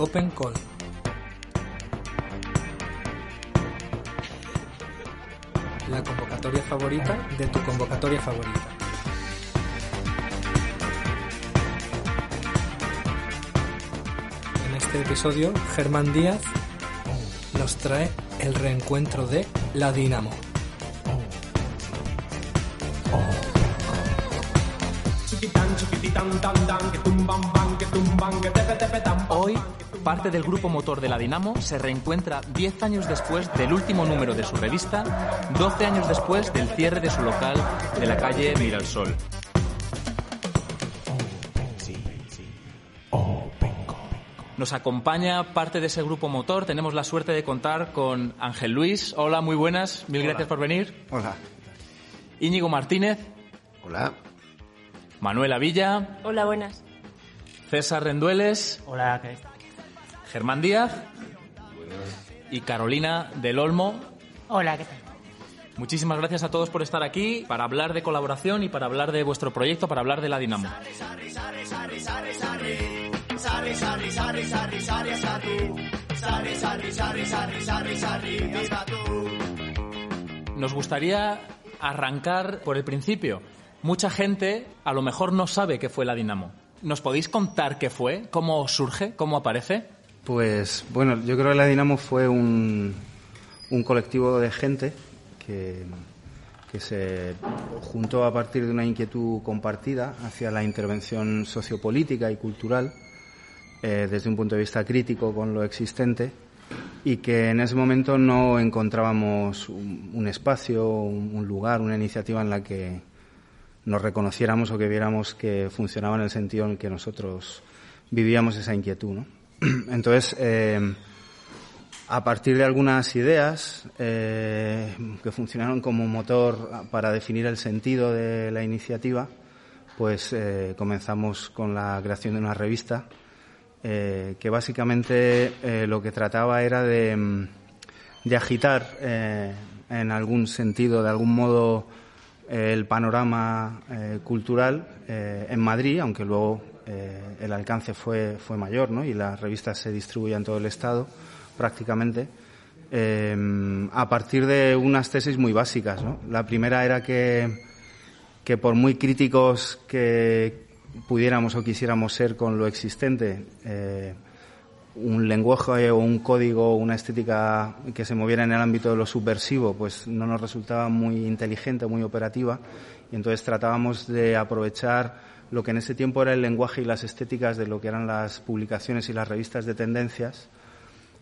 Open Call. La convocatoria favorita de tu convocatoria favorita. En este episodio, Germán Díaz nos trae el reencuentro de la Dinamo. Parte del grupo motor de la Dinamo se reencuentra 10 años después del último número de su revista, 12 años después del cierre de su local de la calle Miralsol. Nos acompaña parte de ese grupo motor. Tenemos la suerte de contar con Ángel Luis. Hola, muy buenas. Mil gracias por venir. Hola. Íñigo Martínez. Hola. Manuela Villa. Hola, buenas. César Rendueles. Hola, ¿qué Germán Díaz. Y Carolina del Olmo. Hola, ¿qué tal? Muchísimas gracias a todos por estar aquí para hablar de colaboración y para hablar de vuestro proyecto, para hablar de la Dinamo. Nos gustaría arrancar por el principio. Mucha gente a lo mejor no sabe qué fue la Dinamo. ¿Nos podéis contar qué fue? ¿Cómo surge? ¿Cómo aparece? Pues bueno, yo creo que la Dinamo fue un, colectivo de gente que, se juntó a partir de una inquietud compartida hacia la intervención sociopolítica y cultural eh, desde un punto de vista crítico con lo existente y que en ese momento no encontrábamos un, un espacio, un, un lugar, una iniciativa en la que nos reconociéramos o que viéramos que funcionaba en el sentido en el que nosotros vivíamos esa inquietud. ¿no? Entonces, eh, a partir de algunas ideas eh, que funcionaron como motor para definir el sentido de la iniciativa, pues eh, comenzamos con la creación de una revista que básicamente lo que trataba era de, agitar en algún sentido, de algún modo, el panorama cultural en Madrid, aunque luego eh, el alcance fue, fue mayor ¿no? y la revista se distribuía en todo el Estado prácticamente, eh, a partir de unas tesis muy básicas. ¿no? La primera era que, que por muy críticos que pudiéramos o quisiéramos ser con lo existente, eh, un lenguaje o un código una estética que se moviera en el ámbito de lo subversivo, pues no nos resultaba muy inteligente, muy operativa, y entonces tratábamos de aprovechar lo que en ese tiempo era el lenguaje y las estéticas de lo que eran las publicaciones y las revistas de tendencias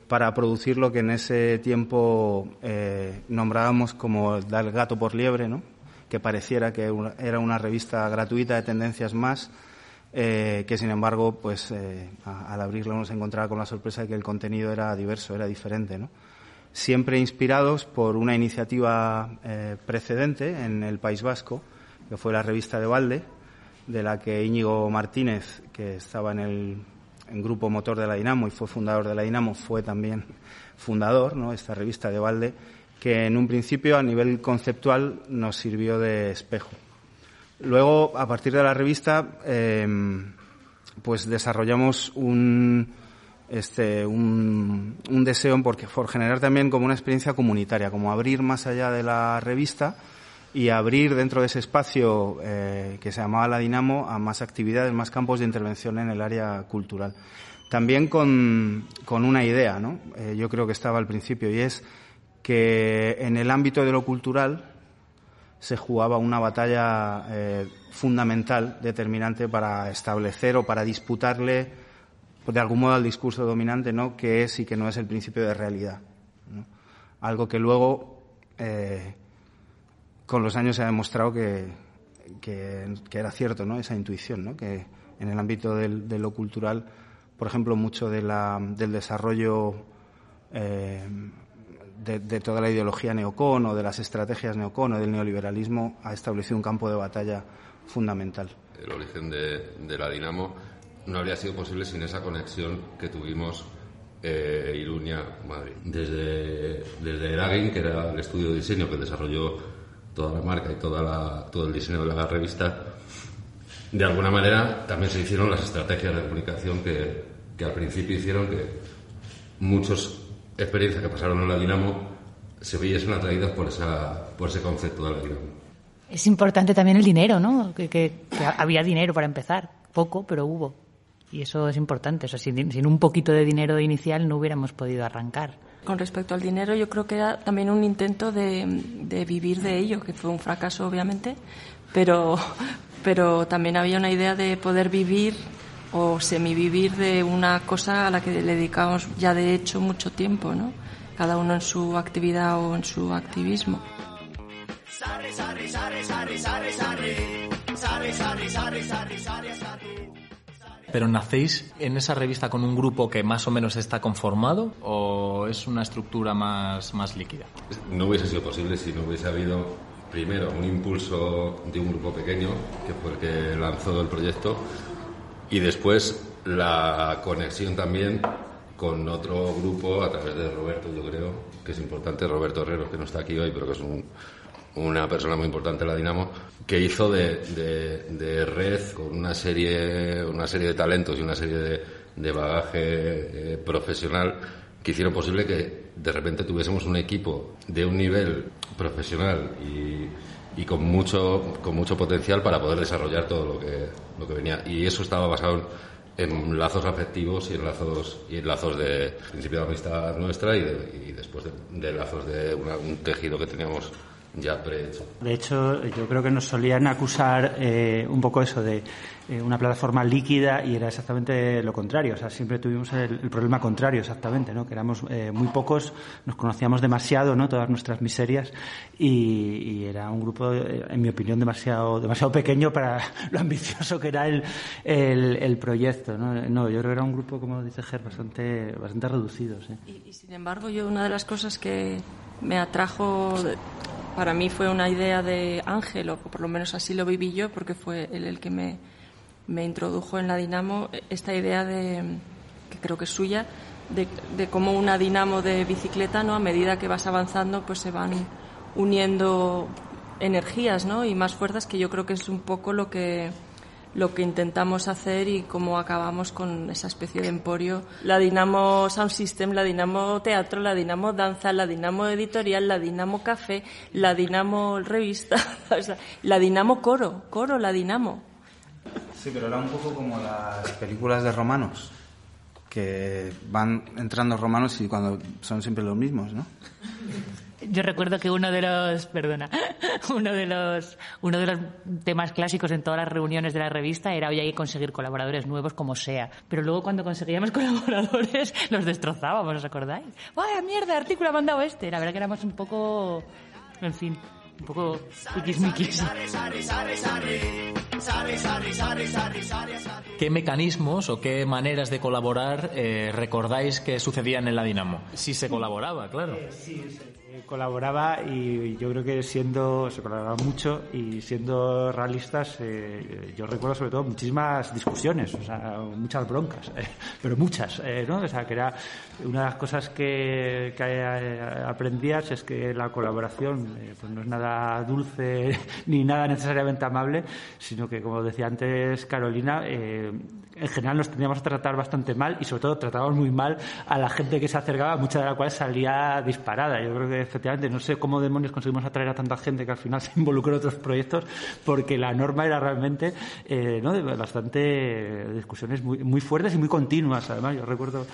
para producir lo que en ese tiempo eh, nombrábamos como dar el gato por liebre, ¿no? que pareciera que era una revista gratuita de tendencias más, eh, que sin embargo, pues eh, al abrirlo nos encontraba con la sorpresa de que el contenido era diverso, era diferente, ¿no? Siempre inspirados por una iniciativa eh, precedente en el País Vasco, que fue la revista de Valde, de la que Íñigo Martínez, que estaba en el en grupo motor de la Dinamo y fue fundador de la Dinamo, fue también fundador, ¿no? Esta revista de Valde, que en un principio a nivel conceptual nos sirvió de espejo. Luego, a partir de la revista, eh, pues desarrollamos un, este, un, un deseo porque, por generar también como una experiencia comunitaria, como abrir más allá de la revista y abrir dentro de ese espacio eh, que se llamaba la Dinamo a más actividades, más campos de intervención en el área cultural. También con, con una idea, ¿no? Eh, yo creo que estaba al principio, y es que en el ámbito de lo cultural se jugaba una batalla eh, fundamental, determinante para establecer o para disputarle de algún modo al discurso dominante, ¿no? Que es y que no es el principio de realidad. Algo que luego, eh, con los años se ha demostrado que, que, que era cierto, ¿no? Esa intuición, ¿no? Que en el ámbito del, de lo cultural, por ejemplo, mucho de la, del desarrollo eh, de, de, toda la ideología neocon o de las estrategias neocon o del neoliberalismo ha establecido un campo de batalla fundamental. El origen de, de la Dinamo no habría sido posible sin esa conexión que tuvimos eh, Iruña-Madrid. Desde, desde Eragin, que era el estudio de diseño que desarrolló toda la marca y toda la, todo el diseño de la revista, de alguna manera también se hicieron las estrategias de comunicación que, que al principio hicieron que muchas experiencias que pasaron en la Dinamo se viesen atraídas por, esa, por ese concepto de la Dinamo. Es importante también el dinero, ¿no? Que, que, que había dinero para empezar. Poco, pero hubo. Y eso es importante. O sea, sin, sin un poquito de dinero inicial no hubiéramos podido arrancar. Con respecto al dinero, yo creo que era también un intento de, vivir de ello, que fue un fracaso, obviamente, pero, pero también había una idea de poder vivir o semivivir de una cosa a la que le dedicamos ya de hecho mucho tiempo, ¿no? Cada uno en su actividad o en su activismo. ¿Pero nacéis en esa revista con un grupo que más o menos está conformado o es una estructura más, más líquida? No hubiese sido posible si no hubiese habido, primero, un impulso de un grupo pequeño, que fue el que lanzó el proyecto, y después la conexión también con otro grupo a través de Roberto, yo creo, que es importante, Roberto Herrero, que no está aquí hoy, pero que es un, una persona muy importante la Dinamo, que hizo de, de, de, red con una serie, una serie de talentos y una serie de, de bagaje eh, profesional que hicieron posible que de repente tuviésemos un equipo de un nivel profesional y, y con mucho con mucho potencial para poder desarrollar todo lo que lo que venía. Y eso estaba basado en, lazos afectivos y en lazos y en lazos de principio de amistad nuestra y, y después de, lazos de un tejido que teníamos ya prehecho. De hecho, yo creo que nos solían acusar eh, un poco eso de eh, una plataforma líquida y era exactamente lo contrario. O sea, siempre tuvimos el, el problema contrario, exactamente, ¿no? Que éramos eh, muy pocos, nos conocíamos demasiado, ¿no? Todas nuestras miserias y, y era un grupo, eh, en mi opinión, demasiado, demasiado pequeño para lo ambicioso que era el, el, el proyecto, ¿no? No, yo creo que era un grupo, como dice Ger, bastante, bastante reducido, ¿sí? Y, y sin embargo, yo una de las cosas que me atrajo para mí fue una idea de Ángel, o por lo menos así lo viví yo, porque fue él el que me, me introdujo en la Dinamo, esta idea de, que creo que es suya, de, de cómo una Dinamo de bicicleta, ¿no? a medida que vas avanzando, pues se van uniendo energías ¿no? y más fuerzas, que yo creo que es un poco lo que lo que intentamos hacer y cómo acabamos con esa especie de emporio. La Dinamo Sound System, la Dinamo Teatro, la Dinamo Danza, la Dinamo Editorial, la Dinamo Café, la Dinamo Revista, la Dinamo Coro, Coro, la Dinamo. Sí, pero era un poco como las películas de romanos, que van entrando romanos y cuando son siempre los mismos, ¿no? Yo recuerdo que uno de los, perdona, uno de los, uno de los temas clásicos en todas las reuniones de la revista era hoy hay que conseguir colaboradores nuevos como sea. Pero luego cuando conseguíamos colaboradores los destrozábamos, ¿os acordáis? ¡Vaya mierda, artículo ha mandado este! La verdad que éramos un poco, en fin, un poco tiquismiquis. ¿Qué mecanismos o qué maneras de colaborar eh, recordáis que sucedían en la Dinamo? Si se colaboraba, claro. Eh, sí, se colaboraba y yo creo que siendo, se colaboraba mucho y siendo realistas, eh, yo recuerdo sobre todo muchísimas discusiones, o sea, muchas broncas, eh, pero muchas, eh, ¿no? O sea, que era una de las cosas que, que aprendías es que la colaboración pues no es nada dulce ni nada necesariamente amable, sino que, como decía antes Carolina, en general nos teníamos que tratar bastante mal y sobre todo tratábamos muy mal a la gente que se acercaba, mucha de la cual salía disparada. Yo creo que no sé cómo demonios conseguimos atraer a tanta gente que al final se involucró en otros proyectos porque la norma era realmente eh, ¿no? bastante discusiones muy, muy fuertes y muy continuas. Además, yo recuerdo,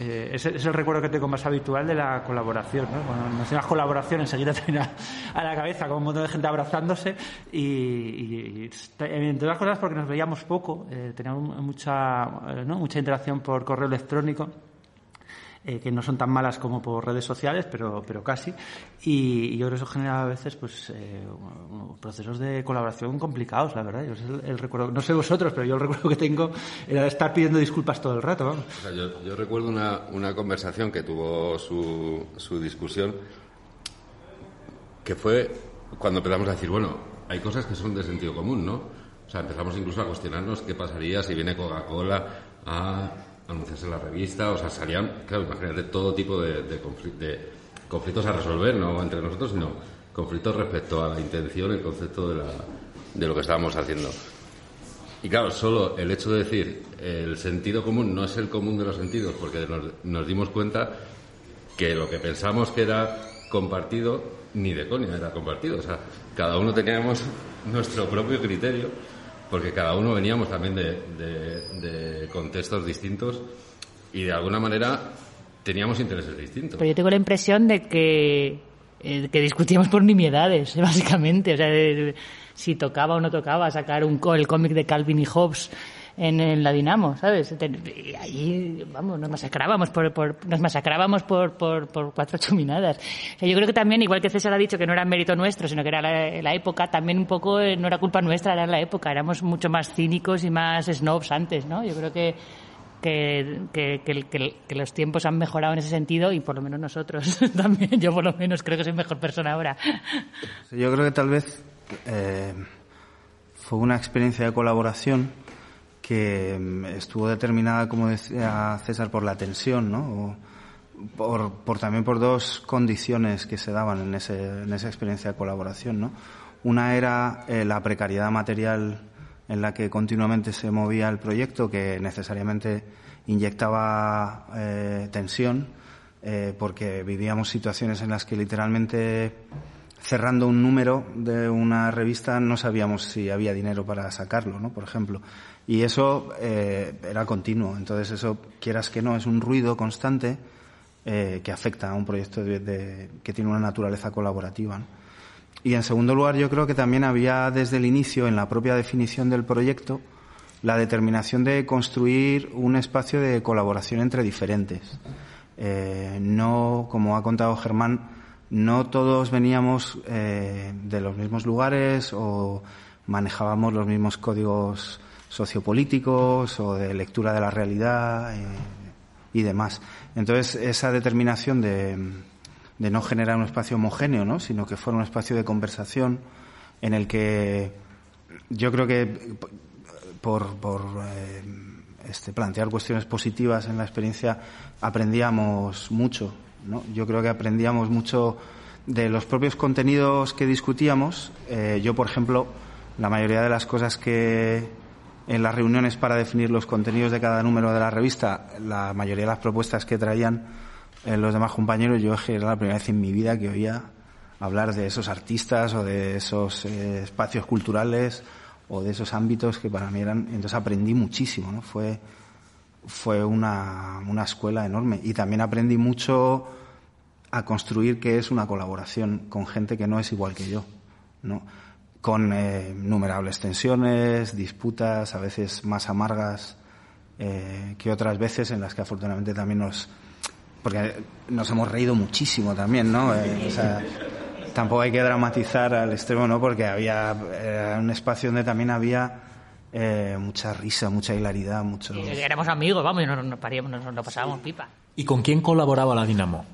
eh, es el recuerdo que tengo más habitual de la colaboración. ¿no? Cuando mencionas colaboración, enseguida te viene a la cabeza con un montón de gente abrazándose y, entre otras cosas porque nos veíamos poco, eh, teníamos mucha mucha, ¿no? mucha interacción por correo electrónico. Eh, que no son tan malas como por redes sociales, pero, pero casi. Y, yo creo que eso genera a veces pues, eh, procesos de colaboración complicados, la verdad. Yo el, el, recuerdo, no sé vosotros, pero yo el recuerdo que tengo era estar pidiendo disculpas todo el rato. Yo, yo, recuerdo una, una, conversación que tuvo su, su discusión, que fue cuando empezamos a decir, bueno, hay cosas que son de sentido común, ¿no? O sea, empezamos incluso a cuestionarnos qué pasaría si viene Coca-Cola a anunciarse en la revista. O sea, salían, claro, imagínate todo tipo de, de, de conflictos a resolver, no entre nosotros, sino conflictos respecto a la intención, el concepto de, la, de lo que estábamos haciendo. Y claro, solo el hecho de decir el sentido común no es el común de los sentidos, porque nos, nos dimos cuenta que lo que pensamos que era compartido, ni de coña era compartido. O sea, cada uno teníamos nuestro propio criterio, porque cada uno veníamos también de, de- de contextos distintos y de alguna manera teníamos intereses distintos. Pero yo tengo la impresión de que, eh, que discutíamos por nimiedades, básicamente. O sea, de- si tocaba o no tocaba sacar un, el cómic de Calvin y Hobbes en, en la Dinamo, ¿sabes? Y ahí, vamos, nos masacrábamos por, por- nos masacrábamos por, por, por cuatro chuminadas. O yo creo que también, igual que César ha dicho que no era mérito nuestro, sino que era la, época, también un poco eh, no era culpa nuestra, era la época. Éramos mucho más cínicos y más snobs antes, ¿no? Yo creo que, que- que- que los tiempos han mejorado en ese sentido y por lo menos nosotros también. Yo por lo menos creo que soy mejor persona ahora. Yo creo que tal vez eh, fue una experiencia de colaboración que mm, estuvo determinada, como decía César, por la tensión, ¿no? O por, por también por dos condiciones que se daban en, ese, en esa experiencia de colaboración, ¿no? Una era eh, la precariedad material en la que continuamente se movía el proyecto, que necesariamente inyectaba eh, tensión, eh, porque vivíamos situaciones en las que literalmente cerrando un número de una revista no sabíamos si había dinero para sacarlo, ¿no? Por ejemplo. Y eso eh, era continuo. Entonces eso, quieras que no, es un ruido constante eh, que afecta a un proyecto de- de- que tiene una naturaleza colaborativa. Y en segundo lugar, yo creo que también había desde el inicio, en la propia definición del proyecto, la determinación de construir un espacio de colaboración entre diferentes. Eh, no, como ha contado Germán, no todos veníamos eh, de los mismos lugares o manejábamos los mismos códigos sociopolíticos o de lectura de la realidad eh, y demás. Entonces, esa determinación de, de no generar un espacio homogéneo, ¿no? sino que fuera un espacio de conversación en el que yo creo que por, eh, este, plantear cuestiones positivas en la experiencia aprendíamos mucho. ¿no? Yo creo que aprendíamos mucho de los propios contenidos que discutíamos. Eh, yo, por ejemplo, la mayoría de las cosas que en las reuniones para definir los contenidos de cada número de la revista, la mayoría de las propuestas que traían eh, los demás compañeros, yo era la primera vez en mi vida que oía hablar de esos artistas o de esos eh, espacios culturales o de esos ámbitos que para mí eran. Entonces aprendí muchísimo, ¿no? Fue, fue una, una escuela enorme. Y también aprendí mucho a construir qué es una colaboración con gente que no es igual que yo, ¿no? Con eh, innumerables tensiones, disputas, a veces más amargas eh, que otras veces en las que afortunadamente también nos porque nos hemos reído muchísimo también, ¿no? Eh, o sea, tampoco hay que dramatizar al extremo, ¿no? Porque había era un espacio donde también había eh, mucha risa, mucha hilaridad, mucho. Y éramos amigos, vamos, y nos, nos, paríamos, nos, nos lo pasábamos pipa. ¿Y con quién colaboraba la Dinamo?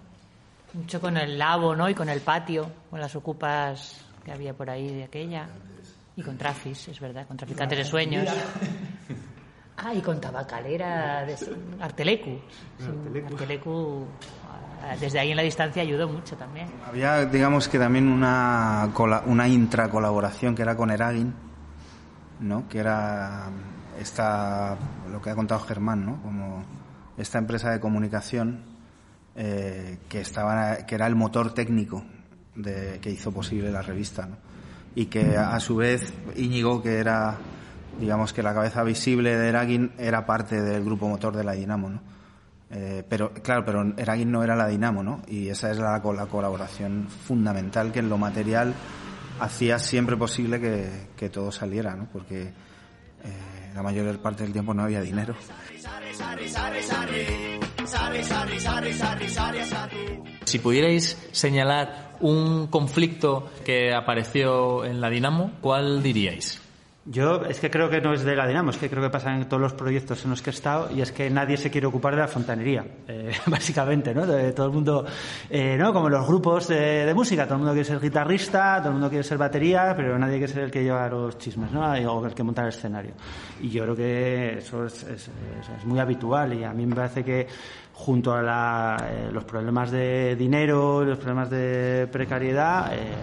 Mucho con el labo, ¿no? Y con el patio, con las ocupas que había por ahí de aquella. Y con Trafis, es verdad, con Traficantes de Sueños. Ah, y con Tabacalera de Artelecu. Sí, Artelecu, ah, desde ahí en la distancia ayudó mucho también. Había, digamos que también una, una intracolaboración que era con Eragin, ¿no? Que era esta, lo que ha contado Germán, ¿no? Como esta empresa de comunicación eh, que estaba, que era el motor técnico de, que hizo posible la revista, ¿no? Y que a su vez Íñigo, que era, digamos que la cabeza visible de Eragin, era parte del grupo motor de la Dinamo, ¿no? Eh, pero claro, pero Eragin no era la Dinamo, ¿no? Y esa es la, la colaboración fundamental que en lo material hacía siempre posible que, que todo saliera, ¿no? Porque eh, la mayor parte del tiempo no había dinero. Si pudierais señalar un conflicto que apareció en la Dinamo, ¿cuál diríais? Yo es que creo que no es de la Dinamo, es que creo que pasa en todos los proyectos en los que he estado y es que nadie se quiere ocupar de la fontanería, eh, básicamente, ¿no? De, todo el mundo, eh, ¿no? Como los grupos de, de música, todo el mundo quiere ser guitarrista, todo el mundo quiere ser batería, pero nadie quiere ser el que lleva los chismes, ¿no? O el que monta el escenario. Y yo creo que eso es, es- es- muy habitual y a mí me parece que junto a eh, los problemas de dinero, los problemas de precariedad, eh,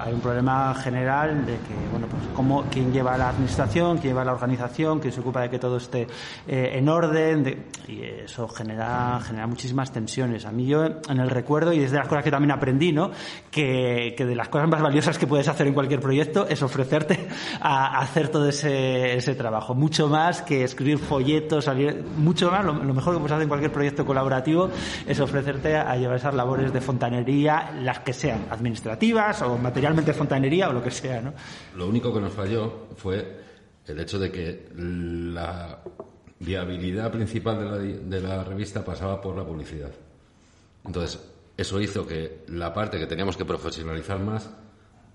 hay un problema general de que, bueno, pues cómo, quién lleva la administración, quién lleva la organización, quién se ocupa de que todo esté eh, en orden, y eso genera, genera muchísimas tensiones. A mí yo, en el recuerdo, y es de las cosas que también aprendí, ¿no? Que, que de las cosas más valiosas que puedes hacer en cualquier proyecto es ofrecerte a, hacer todo ese, ese, trabajo. Mucho más que escribir folletos, salir, mucho más, lo, lo mejor que puedes hacer en cualquier proyecto proyecto colaborativo es ofrecerte a llevar esas labores de fontanería, las que sean administrativas o materialmente fontanería o lo que sea. ¿no? Lo único que nos falló fue el hecho de que la viabilidad principal de la, de la revista pasaba por la publicidad. Entonces, eso hizo que la parte que teníamos que profesionalizar más,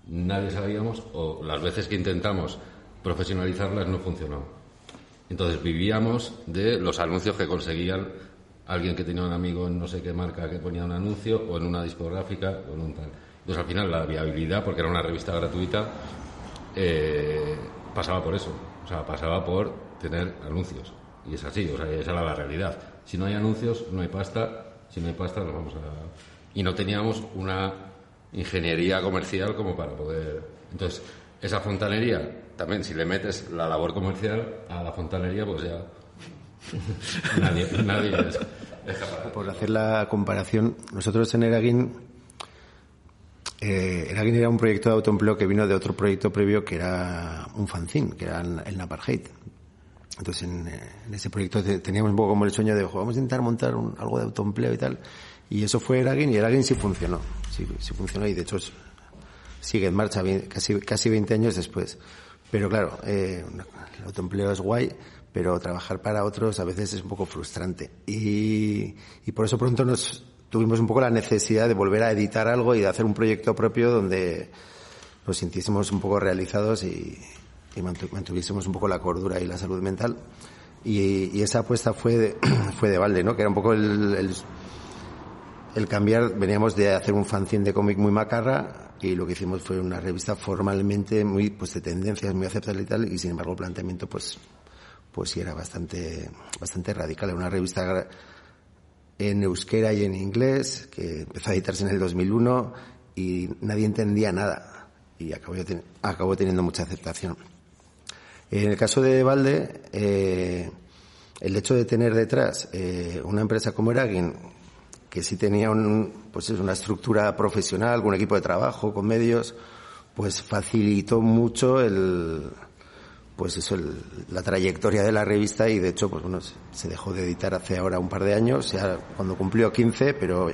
nadie sabíamos, o las veces que intentamos profesionalizarlas no funcionó. Entonces vivíamos de los anuncios que conseguían alguien que tenía un amigo en no sé qué marca que ponía un anuncio o en una discográfica o en un tal. Entonces al final la viabilidad, porque era una revista gratuita, eh, pasaba por eso. O sea, pasaba por tener anuncios. Y es así, o sea, esa era la realidad. Si no hay anuncios, no hay pasta. Si no hay pasta, nos vamos a... Y no teníamos una ingeniería comercial como para poder... Entonces, esa fontanería, también si le metes la labor comercial a la fontanería, pues ya nadie, nadie es, Por hacer la comparación, nosotros en Eraguin, eh, Eraguin era un proyecto de autoempleo que vino de otro proyecto previo que era un fanzine, que era el Napartheid. Entonces en, ese proyecto teníamos un poco como el sueño de, vamos a intentar montar algo de autoempleo y tal. Y eso fue Eraguin y Eraguin sí funcionó. Sí, sí funcionó y de hecho sigue en marcha casi, casi 20 años después. Pero claro, eh, el autoempleo es guay, pero trabajar para otros a veces es un poco frustrante. Y, por eso pronto nos tuvimos un poco la necesidad de volver a editar algo y de hacer un proyecto propio donde nos sintiésemos un poco realizados y, mantuviésemos un poco la cordura y la salud mental. Y, esa apuesta fue de, fue de balde, ¿no? Que era un poco el, el, cambiar, veníamos de hacer un fanzine de cómic muy macarra y lo que hicimos fue una revista formalmente muy, pues de tendencias muy aceptable y tal, y sin embargo el planteamiento pues pues sí era bastante, bastante radical. Era una revista en euskera y en inglés que empezó a editarse en el 2001 y nadie entendía nada y acabó, acabó teniendo mucha aceptación. En el caso de Valde, eh, el hecho de tener detrás eh, una empresa como Eragin, que sí tenía un, pues es una estructura profesional, un equipo de trabajo, con medios, pues facilitó mucho el, pues eso, la trayectoria de la revista y de hecho, pues bueno, se dejó de editar hace ahora un par de años, sea, cuando cumplió 15, pero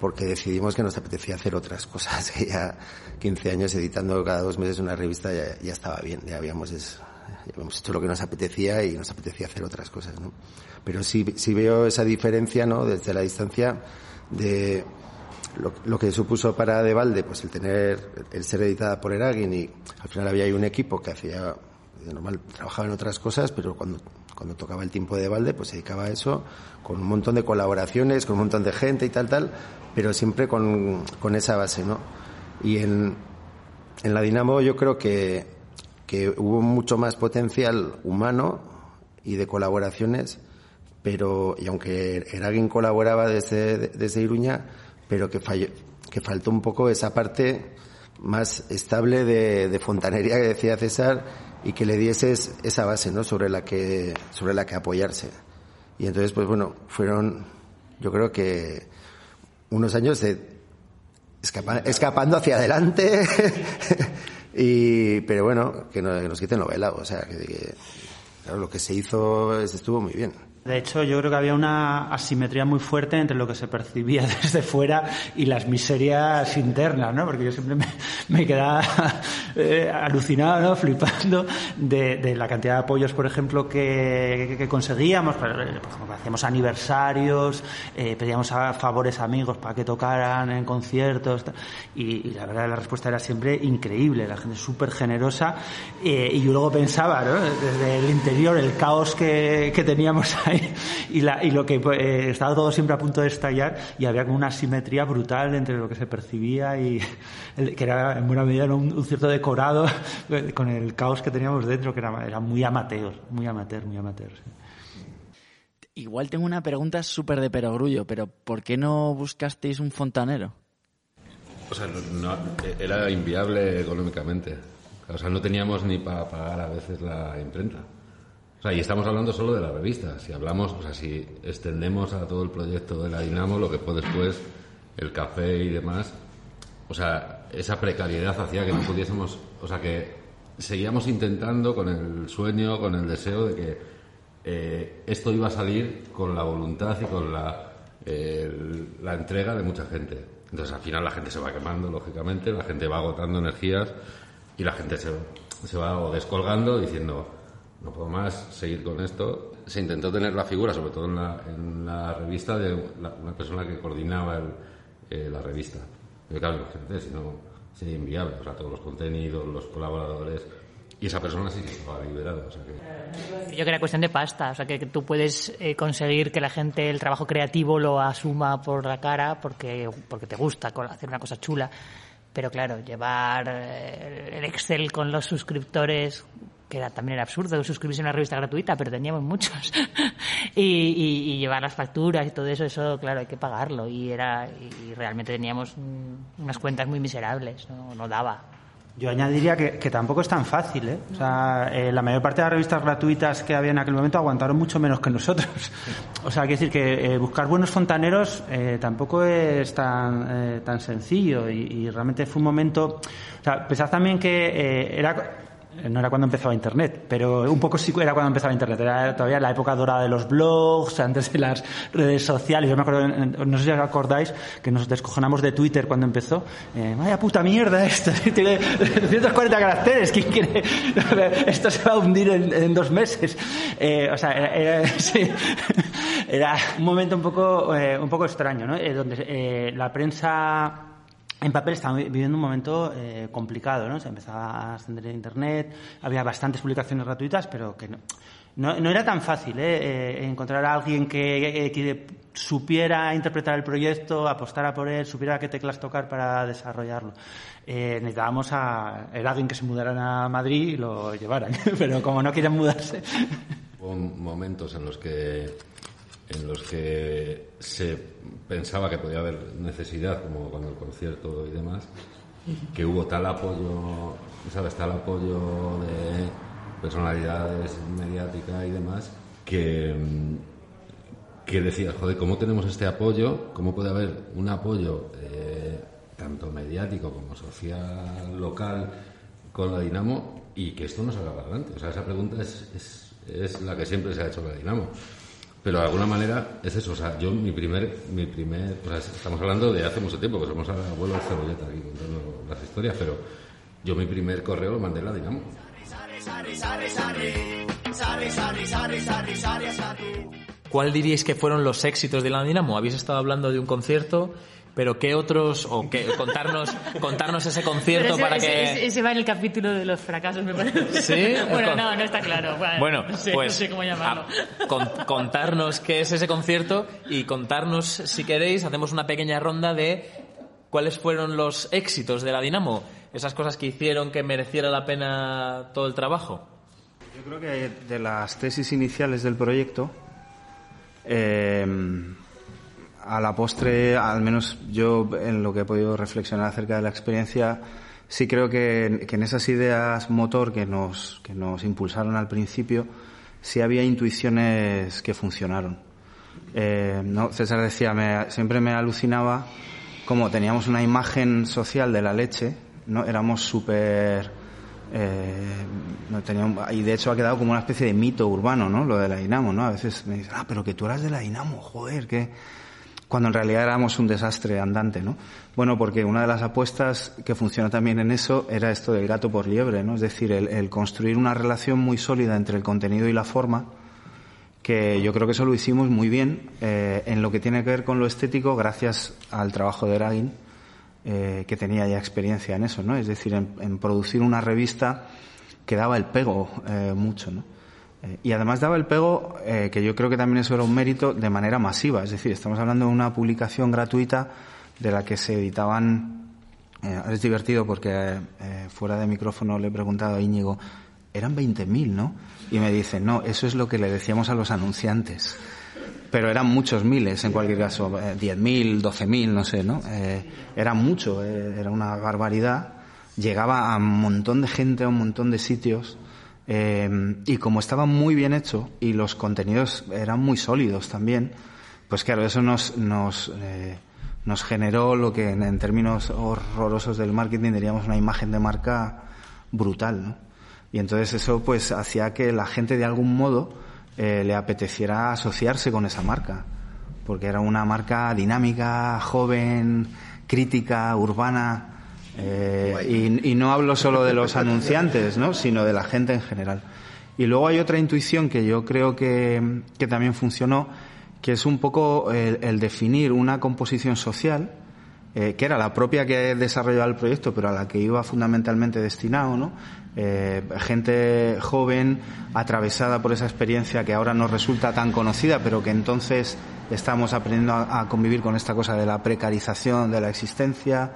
porque decidimos que nos apetecía hacer otras cosas, que ya 15 años editando cada dos meses una revista ya, ya estaba bien, ya habíamos, ya habíamos hecho lo que nos apetecía y nos apetecía hacer otras cosas, ¿no? Pero sí, sí veo esa diferencia, ¿no? Desde la distancia de lo, lo, que supuso para De Valde, pues el tener, el ser editada por Eragin y al final había un equipo que hacía de normal trabajaba en otras cosas, pero cuando, cuando tocaba el tiempo de balde, pues se dedicaba a eso, con un montón de colaboraciones, con un montón de gente y tal, tal, pero siempre con, con esa base, ¿no? Y en, en la Dinamo yo creo que, que hubo mucho más potencial humano y de colaboraciones, pero, y aunque alguien colaboraba desde, desde Iruña, pero que falló, que faltó un poco esa parte más estable de, de fontanería que decía César y que le dieses esa base, ¿no? Sobre la que, sobre la que apoyarse. Y entonces, pues bueno, fueron, yo creo que unos años de escapando hacia adelante, y, pero bueno, que, no, que nos quiten novela, o sea, que, claro, lo que se hizo estuvo muy bien. De hecho, yo creo que había una asimetría muy fuerte entre lo que se percibía desde fuera y las miserias internas, ¿no? Porque yo siempre me, quedaba eh, alucinado, ¿no? Flipando de, la cantidad de apoyos, por ejemplo, que, conseguíamos. Por ejemplo, hacíamos aniversarios, eh, pedíamos a favores amigos para que tocaran en conciertos. Y, la verdad, la respuesta era siempre increíble. La gente súper generosa. Eh, y yo luego pensaba, ¿no? Desde el interior, el caos que, que teníamos ahí y, lo que eh, estaba todo siempre a punto de estallar y había como una simetría brutal entre lo que se percibía y que era en buena medida un, cierto decorado con el caos que teníamos dentro, que era, era muy amateur, muy amateur, muy amateur. Igual tengo una pregunta súper de perogrullo, pero ¿por qué no buscasteis un fontanero? O sea, no, era inviable económicamente. O sea, no teníamos ni para pagar a veces la imprenta. O sea, y estamos hablando solo de la revista. Si hablamos, o sea, si extendemos a todo el proyecto de la Dinamo, lo que fue después, el café y demás, o sea, esa precariedad hacía que no pudiésemos, o sea, que seguíamos intentando con el sueño, con el deseo de que eh, esto iba a salir con la voluntad y con la, la entrega de mucha gente. Entonces al final la gente se va quemando, lógicamente, la gente va agotando energías y la gente se, se va descolgando diciendo, no puedo más seguir con esto. Se intentó tener la figura, sobre todo en la, la revista, de una persona que coordinaba eh, la revista. Pero claro, imagínate, si no sería inviable, o sea, todos los contenidos, los colaboradores, y esa persona sí que estaba liberada. O sea que... Yo que era cuestión de pasta, o sea que, tú puedes eh, conseguir que la gente el trabajo creativo lo asuma por la cara porque, porque te gusta hacer una cosa chula. Pero claro, llevar eh, el Excel con los suscriptores que era, también era absurdo suscribirse a una revista gratuita, pero teníamos muchos. y, llevar las facturas y todo eso, eso, claro, hay que pagarlo. Y, era, y realmente teníamos unas cuentas muy miserables, no, no daba. Yo añadiría que, que, tampoco es tan fácil. ¿eh? O sea, eh, la mayor parte de las revistas gratuitas que había en aquel momento aguantaron mucho menos que nosotros. O sea, hay que decir que eh, buscar buenos fontaneros eh, tampoco es tan, tan sencillo y, y, realmente fue un momento. O sea, pensad también que era no era cuando empezaba Internet, pero un poco sí era cuando empezaba Internet. Era todavía la época dorada de los blogs, antes de las redes sociales. Yo me acuerdo, no sé si os acordáis, que nos descojonamos de Twitter cuando empezó. Eh, vaya puta mierda esto, tiene 240 caracteres, ¿quién quiere? esto se va a hundir en, dos meses. Eh, o sea, era, era, un momento un poco, eh, un poco extraño, ¿no? Eh, donde eh, la prensa en papel estaba viviendo un momento eh, complicado, ¿no? Se empezaba a ascender en Internet, había bastantes publicaciones gratuitas, pero que no, no, era tan fácil ¿eh? eh encontrar a alguien que, que, supiera interpretar el proyecto, apostara por él, supiera qué teclas tocar para desarrollarlo. Eh, necesitábamos a era alguien que se mudara a Madrid y lo llevaran, pero como no quieren mudarse. Hubo momentos en los que en los que se pensaba que podía haber necesidad, como con el concierto y demás, que hubo tal apoyo, ¿sabes? Tal apoyo de personalidades mediáticas y demás, que, que decías, joder, ¿cómo tenemos este apoyo? ¿Cómo puede haber un apoyo eh, tanto mediático como social, local, con la Dinamo y que esto no salga adelante? O sea, esa pregunta es, es, es la que siempre se ha hecho la Dinamo. Pero de alguna manera es eso, o sea, yo mi primer, mi primer, o sea, estamos hablando de hace mucho tiempo, que somos abuelos de cebolleta aquí contando las historias, pero yo mi primer correo lo mandé a la Dinamo. ¿Cuál diríais que fueron los éxitos de la Dinamo? Habéis estado hablando de un concierto pero qué otros o qué contarnos contarnos ese concierto para que ese, va en el capítulo de los fracasos me parece. Sí bueno no no está claro. Bueno, pues no sé cómo llamarlo. contarnos qué es ese concierto y contarnos si queréis hacemos una pequeña ronda de cuáles fueron los éxitos de la Dinamo esas cosas que hicieron que mereciera la pena todo el trabajo. Yo creo que de las tesis iniciales del proyecto eh, a la postre, al menos yo en lo que he podido reflexionar acerca de la experiencia, sí creo que, en esas ideas motor que nos, que nos impulsaron al principio, sí había intuiciones que funcionaron. Eh, no, César decía, me, siempre me alucinaba como teníamos una imagen social de la leche, ¿no? éramos súper... Eh, no teníamos, y de hecho ha quedado como una especie de mito urbano, ¿no? Lo de la Dinamo, ¿no? A veces me dicen, ah, pero que tú eras de la Dinamo, joder, que cuando en realidad éramos un desastre andante, ¿no? Bueno, porque una de las apuestas que funciona también en eso era esto del gato por liebre, ¿no? Es decir, el, construir una relación muy sólida entre el contenido y la forma, que yo creo que eso lo hicimos muy bien eh, en lo que tiene que ver con lo estético, gracias al trabajo de Eragin, eh, que tenía ya experiencia en eso, ¿no? Es decir, en, producir una revista que daba el pego eh, mucho, ¿no? Y además daba el pego, eh, que yo creo que también eso era un mérito, de manera masiva. Es decir, estamos hablando de una publicación gratuita de la que se editaban. Eh, es divertido porque eh, fuera de micrófono le he preguntado a Íñigo, eran 20.000, ¿no? Y me dice, no, eso es lo que le decíamos a los anunciantes. pero eran muchos miles en cualquier caso, eh, 10.000, 12.000, no sé, ¿no? Era mucho, era una barbaridad. Llegaba a un montón de gente, a un montón de sitios. Eh, y como estaba muy bien hecho y los contenidos eran muy sólidos también, pues claro, eso nos, nos, eh, nos generó lo que en, en términos horrorosos del marketing diríamos una imagen de marca brutal, ¿no? Y entonces eso pues hacía que la gente de algún modo eh, le apeteciera asociarse con esa marca, porque era una marca dinámica, joven, crítica, urbana, eh, y, no hablo solo de los anunciantes, ¿no? sino de la gente en general. Y luego hay otra intuición que yo creo que, que también funcionó, que es un poco el, definir una composición social, eh, que era la propia que desarrollaba el proyecto, pero a la que iba fundamentalmente destinado, ¿no? Eh, gente joven, atravesada por esa experiencia que ahora nos resulta tan conocida, pero que entonces estamos aprendiendo a convivir con esta cosa de la precarización de la existencia,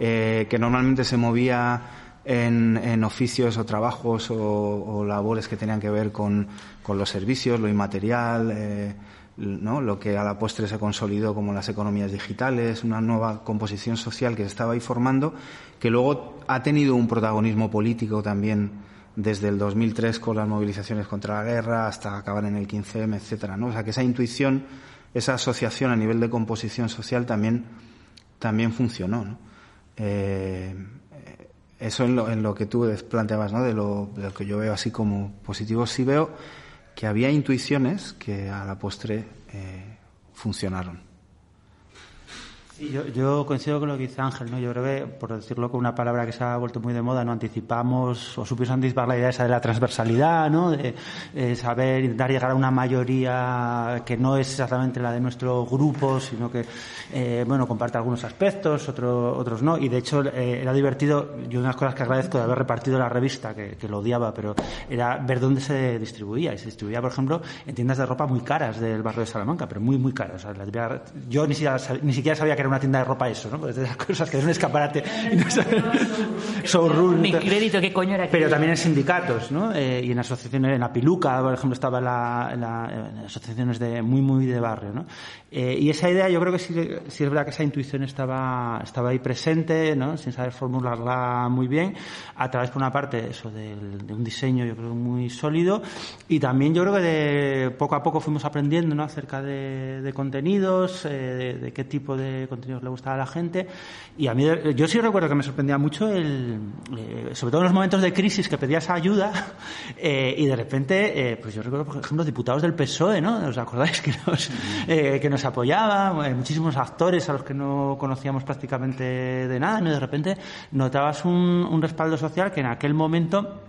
eh, que normalmente se movía en, oficios o trabajos o, labores que tenían que ver con, los servicios, lo inmaterial, eh, ¿no? lo que a la postre se consolidó como las economías digitales, una nueva composición social que se estaba ahí formando, que luego ha tenido un protagonismo político también desde el 2003 con las movilizaciones contra la guerra hasta acabar en el 15M, etcétera, ¿no? O sea, que esa intuición, esa asociación a nivel de composición social también, también funcionó. Eh, eso en lo, en lo que tú planteabas, ¿no? De lo, de lo que yo veo así como positivo, sí veo que había intuiciones que a la postre eh, funcionaron. Sí, yo, yo, coincido con lo que dice Ángel, ¿no? Yo creo que, por decirlo con una palabra que se ha vuelto muy de moda, no anticipamos o supimos anticipar la idea esa de la transversalidad, ¿no? De eh, saber intentar llegar a una mayoría que no es exactamente la de nuestro grupo, sino que, eh, bueno, comparte algunos aspectos, otro, otros no. Y de hecho, eh, era divertido, yo una de las cosas que agradezco de haber repartido la revista, que, que, lo odiaba, pero era ver dónde se distribuía. Y se distribuía, por ejemplo, en tiendas de ropa muy caras del barrio de Salamanca, pero muy, muy caras. Yo ni siquiera, ni siquiera sabía que era una tienda de ropa eso, ¿no? Pues de esas cosas que es un escaparate. Y no showroom. Ni crédito, ¿qué coño era? Pero también en sindicatos, ¿no? Eh, y en asociaciones, en la Piluca, por ejemplo, estaba la, la, en asociaciones de muy, muy de barrio, ¿no? Eh, y esa idea, yo creo que sí, sí, es verdad que esa intuición estaba, estaba ahí presente, ¿no? Sin saber formularla muy bien, a través, por una parte, eso del, de un diseño, yo creo, muy sólido, y también yo creo que de poco a poco fuimos aprendiendo, ¿no? Acerca de, de contenidos, eh, de, de, qué tipo de contenidos le gustaba a la gente, y a mí, yo sí recuerdo que me sorprendía mucho el, eh, sobre todo en los momentos de crisis que pedías ayuda, eh, y de repente, pues yo recuerdo, por ejemplo, diputados del PSOE, ¿no? ¿Os acordáis que nos, que nos apoyaba, eh, muchísimos actores a los que no conocíamos prácticamente de nada, ¿no? y de repente notabas un, un respaldo social que en aquel momento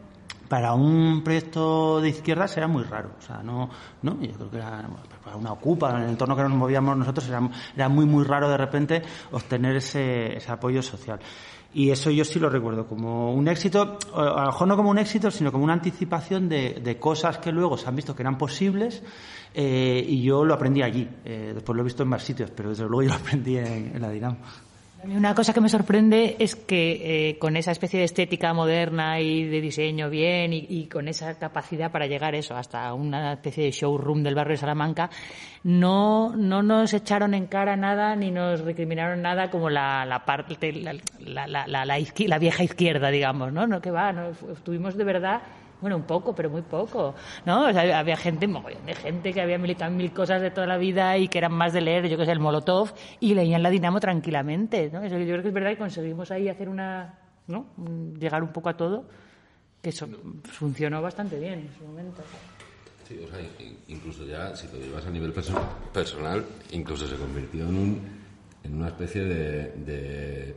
para un proyecto de izquierdas era muy raro. O sea, no, no yo creo que era para una ocupa, en el entorno que nos movíamos nosotros, era, era muy, muy raro de repente obtener ese, ese apoyo social. Y eso yo sí lo recuerdo como un éxito, a lo mejor no como un éxito, sino como una anticipación de, de cosas que luego se han visto que eran posibles eh, y yo lo aprendí allí. Eh, después lo he visto en más sitios, pero desde luego yo lo aprendí en, en la Dinamo. Una cosa que me sorprende es que eh, con esa especie de estética moderna y de diseño bien y, y, con esa capacidad para llegar eso hasta una especie de showroom del barrio de Salamanca, no, no nos echaron en cara nada ni nos recriminaron nada como la, la parte, la, la, la, vieja izquierda, digamos, ¿no? No que va, no, estuvimos de verdad bueno, un poco, pero muy poco, ¿no? O sea, había gente, mogollón de gente que había militado en mil cosas de toda la vida y que eran más de leer, yo que sé, el Molotov, y leían la Dinamo tranquilamente, ¿no? Eso yo creo que es verdad que conseguimos ahí hacer una, ¿no? Llegar un poco a todo, que eso funcionó bastante bien en su momento. Sí, o sea, incluso ya, si lo llevas a nivel perso personal, incluso se convirtió en, un, en una especie de, de,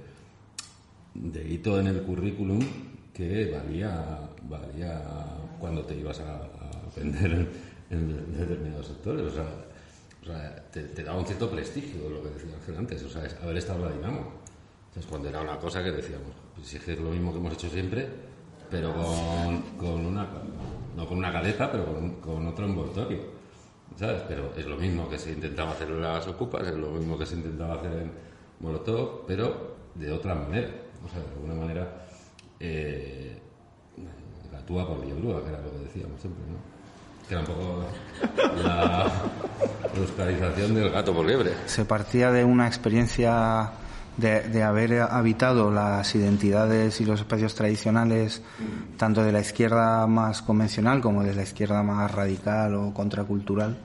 de hito en el currículum que valía, valía cuando te ibas a, vender en, en, determinados sectores. O sea, o sea te, te, daba un cierto prestigio lo que decía Ángel antes, o sea, haber estado en la Dinamo. Entonces, cuando era una cosa que decíamos, pues si es lo mismo que hemos hecho siempre, pero con, con una, no con una caleta, pero con, con otro envoltorio. ¿Sabes? Pero es lo mismo que se intentaba hacer en las ocupas, es lo mismo que se intentaba hacer en Molotov, pero de otra manera. O sea, de alguna manera eh, por que era lo que decíamos siempre, ¿no? que era un poco la del gato por liebre. Se partía de una experiencia de, haber habitado las identidades y los espacios tradicionales tanto de la izquierda más convencional como de la izquierda más radical o contracultural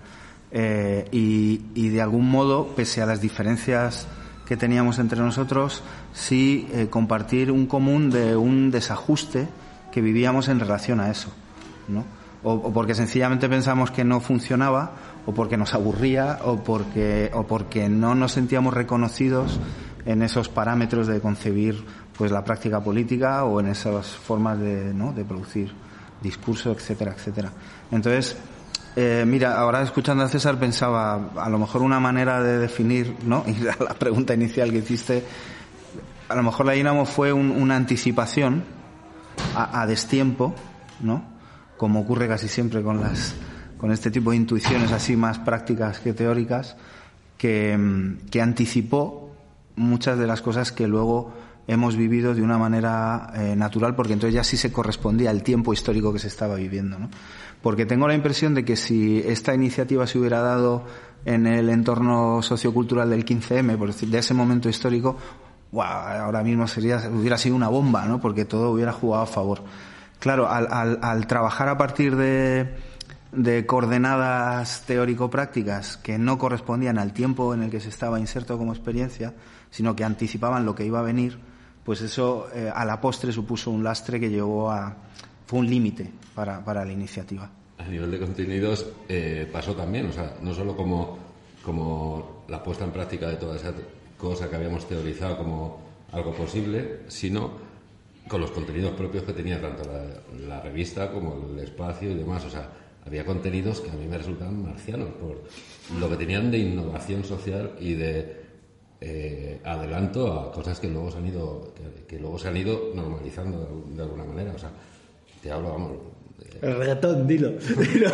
eh, y, de algún modo, pese a las diferencias que teníamos entre nosotros, sí eh, compartir un común de un desajuste que vivíamos en relación a eso, ¿no? O, o, porque sencillamente pensamos que no funcionaba, o porque nos aburría, o porque, o porque no nos sentíamos reconocidos en esos parámetros de concebir pues la práctica política o en esas formas de, ¿no? de producir discurso, etcétera, etcétera. Entonces, eh, mira, ahora escuchando a César pensaba, a lo mejor una manera de definir, ¿no? Y la, la pregunta inicial que hiciste, a lo mejor la Dinamo fue un, una anticipación a, destiempo, ¿no? Como ocurre casi siempre con las, con este tipo de intuiciones así más prácticas que teóricas, que, que anticipó muchas de las cosas que luego hemos vivido de una manera eh, natural, porque entonces ya sí se correspondía al tiempo histórico que se estaba viviendo, ¿no? porque tengo la impresión de que si esta iniciativa se hubiera dado en el entorno sociocultural del 15M, por decir, de ese momento histórico, wow, ahora mismo sería, hubiera sido una bomba, ¿no? Porque todo hubiera jugado a favor. Claro, al, al, al trabajar a partir de, de coordenadas teórico-prácticas que no correspondían al tiempo en el que se estaba inserto como experiencia, sino que anticipaban lo que iba a venir, pues eso eh, a la postre supuso un lastre que llevó a, fue un límite para, para, la iniciativa. A nivel de contenidos eh, pasó también, o sea, no solo como, como la puesta en práctica de toda esa cosa que habíamos teorizado como algo posible, sino con los contenidos propios que tenía tanto la, la revista como el espacio y demás. O sea, había contenidos que a mí me resultaban marcianos por lo que tenían de innovación social y de eh, adelanto a cosas que luego se han ido que, que luego se han ido normalizando de, de alguna manera. O sea, te hablo, vamos. De... El reggaetón, dilo. Dilo.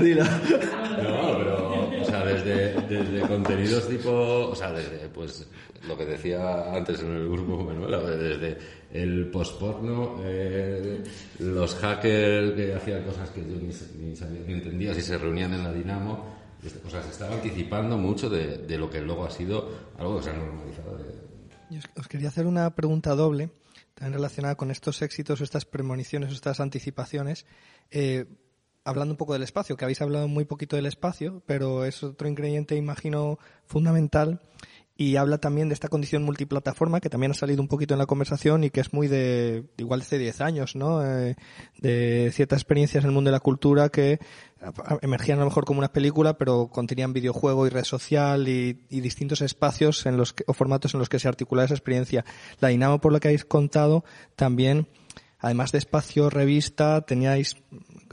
dilo. No, pero, o sea, desde, desde contenidos tipo, o sea, desde, pues, lo que decía antes en el grupo Manuela, desde el postporno, eh, los hackers que hacían cosas que yo ni, ni sabía ni entendía si se reunían en la Dinamo, o sea, se estaba anticipando mucho de, de lo que luego ha sido algo que se ha normalizado. Yo os quería hacer una pregunta doble también relacionada con estos éxitos, estas premoniciones, estas anticipaciones, eh, hablando un poco del espacio, que habéis hablado muy poquito del espacio, pero es otro ingrediente, imagino, fundamental. Y habla también de esta condición multiplataforma que también ha salido un poquito en la conversación y que es muy de, igual hace 10 años, ¿no? Eh, de ciertas experiencias en el mundo de la cultura que emergían a lo mejor como una película, pero contenían videojuego y red social y, y distintos espacios en los que, o formatos en los que se articula esa experiencia. La Dinamo, por lo que habéis contado, también, además de espacio, revista, teníais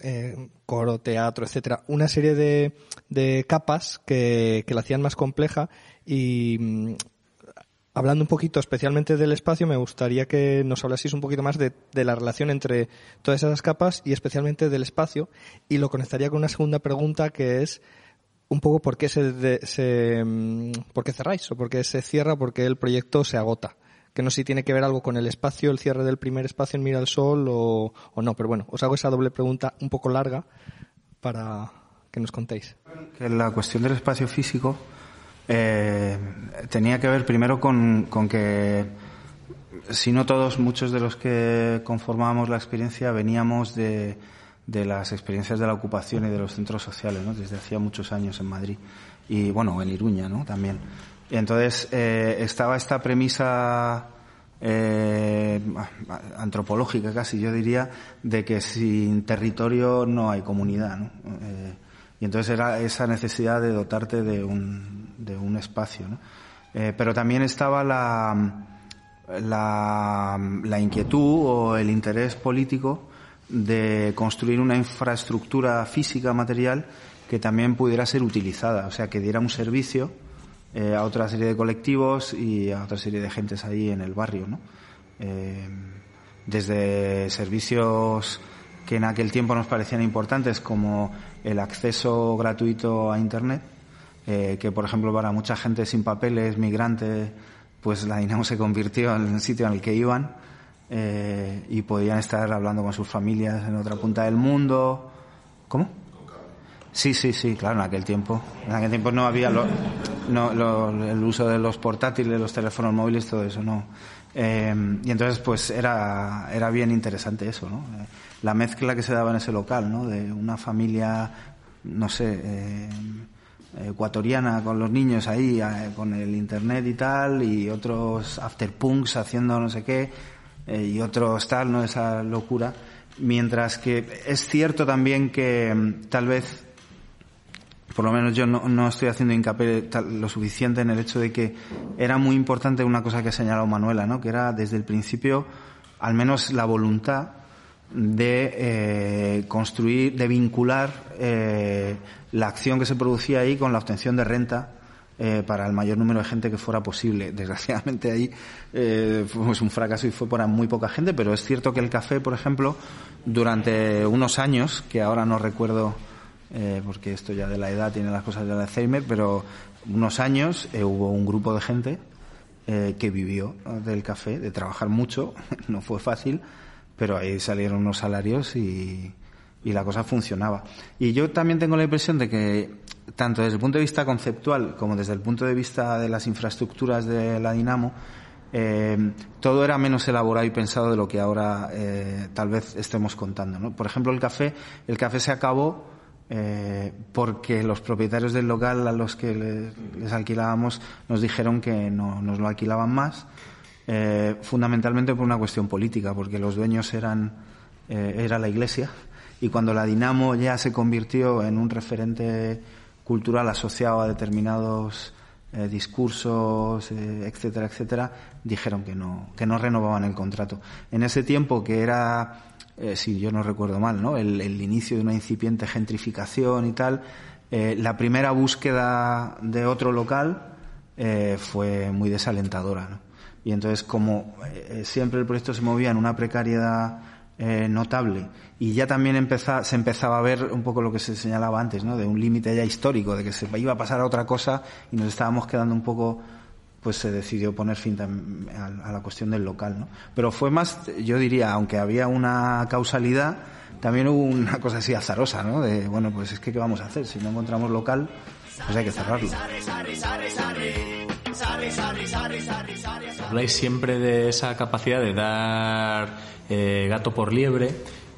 eh, coro, teatro, etcétera, una serie de, de capas que, que la hacían más compleja y mm, hablando un poquito especialmente del espacio, me gustaría que nos hablaseis un poquito más de, de, la relación entre todas esas capas y especialmente del espacio. Y lo conectaría con una segunda pregunta que es un poco por qué se, de, se mm, por qué cerráis o por qué se cierra, por qué el proyecto se agota. Que no sé si tiene que ver algo con el espacio, el cierre del primer espacio en Mira al Sol o, o no. Pero bueno, os hago esa doble pregunta un poco larga para que nos contéis. Que la cuestión del espacio físico eh, tenía que ver primero con, con, que, si no todos, muchos de los que conformábamos la experiencia veníamos de, de las experiencias de la ocupación y de los centros sociales, ¿no? desde hacía muchos años en Madrid y, bueno, en Iruña ¿no? también. Y entonces eh, estaba esta premisa eh, antropológica casi, yo diría, de que sin territorio no hay comunidad. ¿no? Eh, y entonces era esa necesidad de dotarte de un, de un espacio. ¿no? Eh, pero también estaba la, la, la, inquietud o el interés político de construir una infraestructura física, material, que también pudiera ser utilizada, o sea, que diera un servicio eh, a otra serie de colectivos y a otra serie de gentes ahí en el barrio. ¿no? Eh, desde servicios que en aquel tiempo nos parecían importantes como el acceso gratuito a Internet, eh, que por ejemplo para mucha gente sin papeles, migrante, pues la Dinamo se convirtió en el sitio en el que iban, eh, y podían estar hablando con sus familias en otra punta del mundo. ¿Cómo? Sí, sí, sí, claro, en aquel tiempo. En aquel tiempo no había lo- no, lo- el uso de los portátiles, los teléfonos móviles, todo eso, no. Eh, y entonces, pues era, era bien interesante eso, ¿no? La mezcla que se daba en ese local, ¿no? De una familia, no sé, eh, ecuatoriana con los niños ahí, eh, con el internet y tal, y otros afterpunks haciendo no sé qué, eh, y otros tal, ¿no? Esa locura. Mientras que es cierto también que mm, tal vez por lo menos yo no, no estoy haciendo hincapié tal- lo suficiente en el hecho de que era muy importante una cosa que ha señalado Manuela, ¿no? que era desde el principio al menos la voluntad de eh, construir, de vincular eh, la acción que se producía ahí con la obtención de renta eh, para el mayor número de gente que fuera posible. Desgraciadamente ahí eh, fue un fracaso y fue para muy poca gente, pero es cierto que el café, por ejemplo, durante unos años, que ahora no recuerdo eh, porque esto ya de la edad tiene las cosas del Alzheimer, pero unos años eh, hubo un grupo de gente eh, que vivió del café, de trabajar mucho, no fue fácil, pero ahí salieron unos salarios y, y la cosa funcionaba. Y yo también tengo la impresión de que, tanto desde el punto de vista conceptual como desde el punto de vista de las infraestructuras de la Dinamo, eh, todo era menos elaborado y pensado de lo que ahora eh, tal vez estemos contando. ¿no? Por ejemplo, el café, el café se acabó eh, porque los propietarios del local a los que le- les alquilábamos nos dijeron que no nos lo alquilaban más, eh, fundamentalmente por una cuestión política, porque los dueños eran eh, era la Iglesia y cuando la Dinamo ya se convirtió en un referente cultural asociado a determinados eh, discursos, eh, etcétera, etcétera, dijeron que no que no renovaban el contrato. En ese tiempo que era si yo no recuerdo mal, ¿no? El, inicio de una incipiente gentrificación y tal, la primera búsqueda de otro local fue muy desalentadora, ¿no? Y entonces, como eh, siempre el proyecto se movía en una precariedad eh, notable y ya también empeza- se empezaba a ver un poco lo que se señalaba antes, ¿no? De un límite ya histórico, de que se iba a pasar a otra cosa y nos estábamos quedando un poco pues se decidió poner fin a la cuestión del local, ¿no? Pero fue más, yo diría, aunque había una causalidad, también hubo una cosa así azarosa, ¿no? De, bueno, pues es que ¿qué vamos a hacer? Si no encontramos local, pues hay que cerrarlo. Habláis siempre de esa capacidad de dar eh, gato por liebre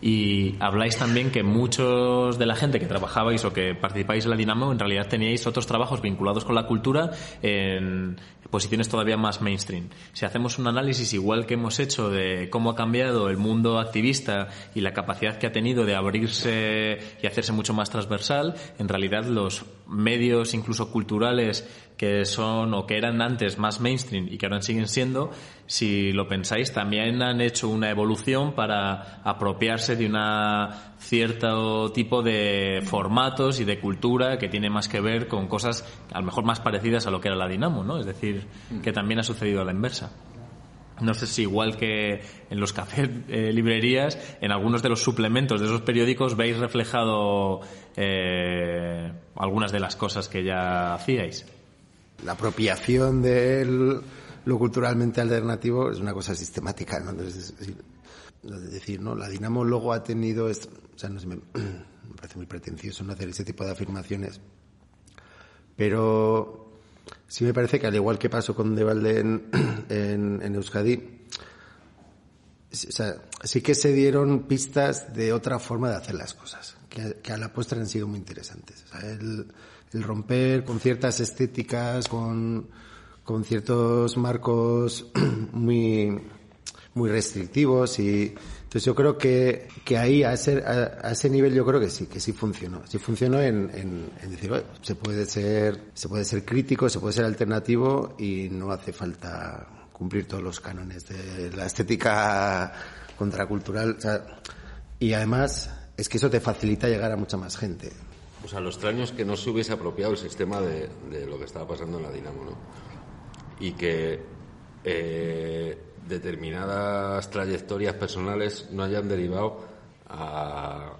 y habláis también que muchos de la gente que trabajabais o que participáis en la Dinamo en realidad teníais otros trabajos vinculados con la cultura en posiciones todavía más mainstream. Si hacemos un análisis igual que hemos hecho de cómo ha cambiado el mundo activista y la capacidad que ha tenido de abrirse y hacerse mucho más transversal, en realidad los medios incluso culturales que son o que eran antes más mainstream y que ahora siguen siendo, si lo pensáis, también han hecho una evolución para apropiarse de una cierto tipo de formatos y de cultura que tiene más que ver con cosas a lo mejor más parecidas a lo que era la Dinamo, ¿no? Es decir, que también ha sucedido a la inversa. No sé si igual que en los cafés, eh, librerías, en algunos de los suplementos de esos periódicos veis reflejado eh, algunas de las cosas que ya hacíais. La apropiación de lo culturalmente alternativo es una cosa sistemática, ¿no? Entonces, es decir, ¿no? La Dinamo luego ha tenido, o sea, no sé, me, me parece muy pretencioso no hacer ese tipo de afirmaciones, pero sí me parece que al igual que pasó con Devalde en, en, en Euskadi, o sea, sí que se dieron pistas de otra forma de hacer las cosas, que, que a la postre han sido muy interesantes. O sea, el, el romper con ciertas estéticas, con, con ciertos marcos muy, muy restrictivos y entonces yo creo que, que ahí a ese, a, a ese nivel yo creo que sí, que sí funcionó. Sí funcionó en, en, en decir, oye, se puede ser, se puede ser crítico, se puede ser alternativo y no hace falta cumplir todos los cánones de la estética contracultural. O sea, y además es que eso te facilita llegar a mucha más gente. O sea, lo extraño es que no se hubiese apropiado el sistema de, de lo que estaba pasando en la Dinamo, ¿no? Y que eh, determinadas trayectorias personales no hayan derivado a,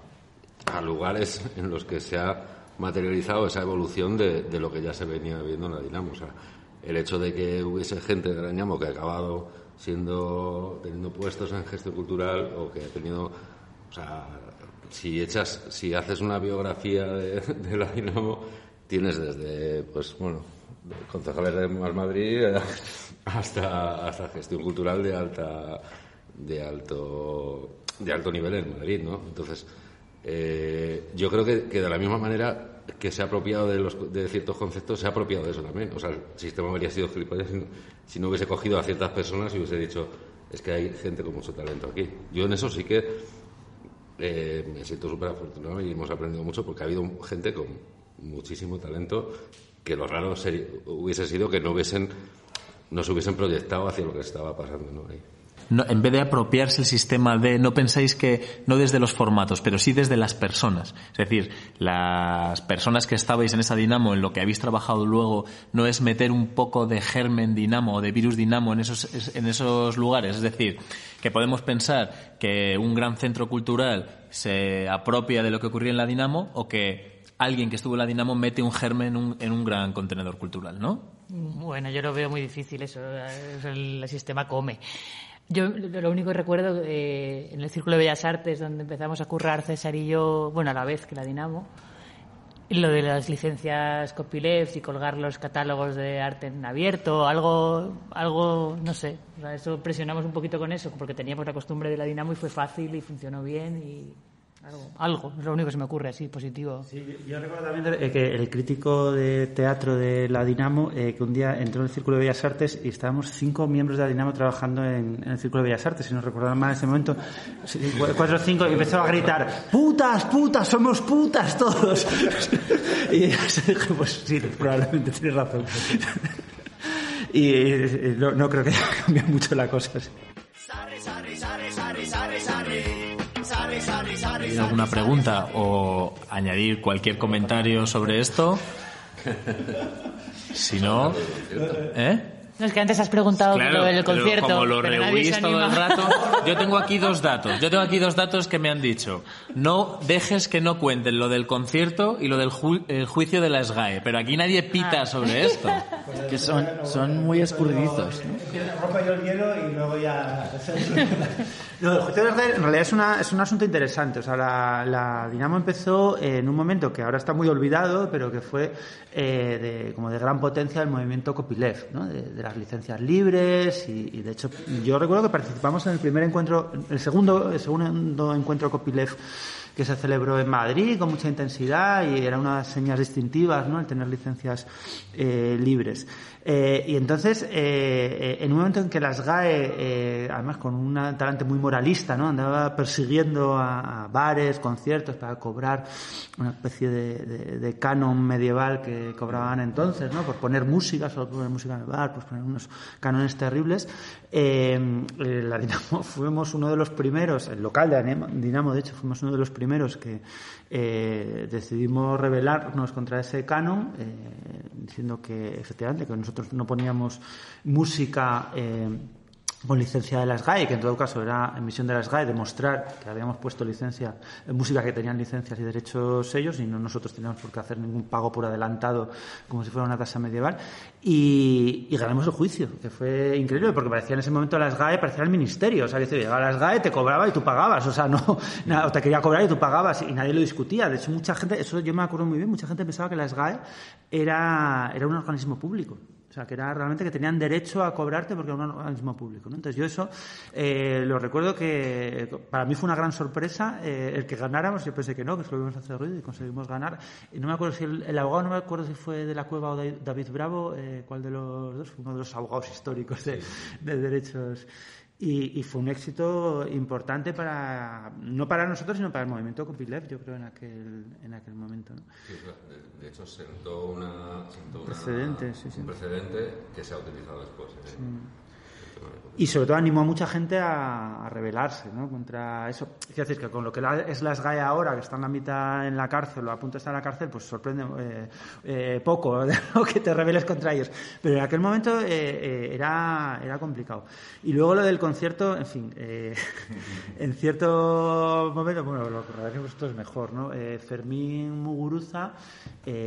a, lugares en los que se ha materializado esa evolución de, de, lo que ya se venía viendo en la Dinamo. O sea, el hecho de que hubiese gente de Dinamo que ha acabado siendo teniendo puestos en gestión cultural o que ha tenido o sea si echas si haces una biografía de, de la Dinamo tienes desde pues bueno concejales de Más Madrid eh, hasta hasta gestión cultural de alta de alto de alto nivel en Madrid no entonces eh, yo creo que, que de la misma manera que se ha apropiado de, los, de ciertos conceptos, se ha apropiado de eso también. O sea, el sistema habría sido gilipollas si si no hubiese cogido a ciertas personas y hubiese dicho, es que hay gente con mucho talento aquí. Yo en eso sí que eh, me siento súper afortunado y hemos aprendido mucho porque ha habido gente con muchísimo talento que lo raro sería- hubiese sido que no hubiesen no se hubiesen proyectado hacia lo que estaba pasando ¿no? ahí. En vez de apropiarse el sistema de, no pensáis que, no desde los formatos, pero sí desde las personas. Es decir, las personas que estabais en esa dinamo, en lo que habéis trabajado luego, no es meter un poco de germen dinamo o de virus dinamo en esos, en esos lugares. Es decir, que podemos pensar que un gran centro cultural se apropia de lo que ocurría en la dinamo o que alguien que estuvo en la dinamo mete un germen en un, en un gran contenedor cultural, ¿no? Bueno, yo lo veo muy difícil eso. es El, sistema come. Yo lo único que recuerdo eh, en el Círculo de Bellas Artes, donde empezamos a currar César y yo, bueno, a la vez que la Dinamo, lo de las licencias copyleft y colgar los catálogos de arte en abierto, algo, algo no sé, o sea, eso presionamos un poquito con eso, porque teníamos la costumbre de la Dinamo y fue fácil y funcionó bien y algo, es lo único que se me ocurre así, positivo. Yo recuerdo también eh, que el crítico de teatro de la Dinamo, eh, que un día entró en el Círculo de Bellas Artes y estábamos cinco miembros de la Dinamo trabajando en, el Círculo de Bellas Artes, si no recuerdan mal en ese momento, sí, cu- cuatro o cinco, y empezó a gritar, putas, putas, somos putas todos. y yo dije, pues sí, probablemente tienes razón. y no, no creo que haya cambiado mucho la cosa. sí. ¿Hay alguna pregunta o añadir cualquier comentario sobre esto? Si no, ¿eh? No, es que antes has preguntado por lo del pero concierto. como lo pero rehuís todo el rato, yo tengo aquí dos datos. Yo tengo aquí dos datos que me han dicho. No dejes que no cuenten lo del concierto y lo del ju- el juicio de la SGAE, pero aquí nadie pita Ah. sobre esto. Que son, son muy escurridizos. ¿no? rompa yo el hielo y luego ya... No, el juicio de Israel en realidad es, una, es un asunto interesante. O sea, la, la Dinamo empezó en un momento que ahora está muy olvidado, pero que fue eh, de, como de gran potencia del movimiento copyleft, ¿no? de, de las licencias libres. Y, y, de hecho, yo recuerdo que participamos en el primer encuentro, el segundo, el segundo encuentro copyleft que se celebró en Madrid con mucha intensidad y era una de las señas distintivas, ¿no? El tener licencias eh, libres. Eh, y entonces, eh, eh, en un momento en que las GAE, eh, además con un talante muy moralista, ¿no? Andaba persiguiendo a, a bares, conciertos para cobrar una especie de, de- de canon medieval que cobraban entonces, ¿no? Por poner música, solo poner música en el bar, pues poner unos cánones terribles. Eh, la Dinamo fuimos uno de los primeros, el local de Dinamo, de hecho, fuimos uno de los primeros que eh, decidimos rebelarnos contra ese canon, eh, diciendo que efectivamente que nosotros no poníamos música eh, con licencia de las GAE, que en todo caso era en misión de las GAE demostrar que habíamos puesto licencia, eh, música que tenían licencias y derechos ellos y no nosotros teníamos por qué hacer ningún pago por adelantado como si fuera una tasa medieval. Y, ganamos el juicio, que fue increíble porque parecía en ese momento las GAE, parecía el ministerio, o sea, que llegaba las GAE, te cobraba y tú pagabas, o sea, no, o te quería cobrar y tú pagabas y nadie lo discutía, de hecho mucha gente, eso yo me acuerdo muy bien, mucha gente pensaba que las GAE era, era un organismo público. O sea, que era realmente que tenían derecho a cobrarte porque era un organismo público. ¿no? Entonces yo eso eh, lo recuerdo que para mí fue una gran sorpresa eh, el que ganáramos. Yo pensé que no, que solo íbamos a hacer ruido y conseguimos ganar. Y no me acuerdo si el, abogado, no me acuerdo si fue de la Cueva o de David Bravo, eh, cuál de los dos, fue uno de los abogados históricos de, de derechos. Y, y fue un éxito importante para, no para nosotros, sino para el movimiento Copyleft, yo creo, en aquel, en aquel momento. Sí, de hecho, sentó, una, sentó una- Precedente, sí, sí. un precedente que se ha utilizado después. ¿eh? Y sobre todo animó a mucha gente a, rebelarse ¿no? contra eso. Es decir, que con lo que la- es la SGAE ahora, que están la mitad en la cárcel o a punto de estar en la cárcel, pues sorprende eh, eh, poco ¿no? que te rebeles contra ellos. Pero en aquel momento eh, eh, era, era complicado. Y luego lo del concierto, en fin, eh, en cierto momento, bueno, lo recordaréis vosotros mejor, ¿no? Fermín Muguruza,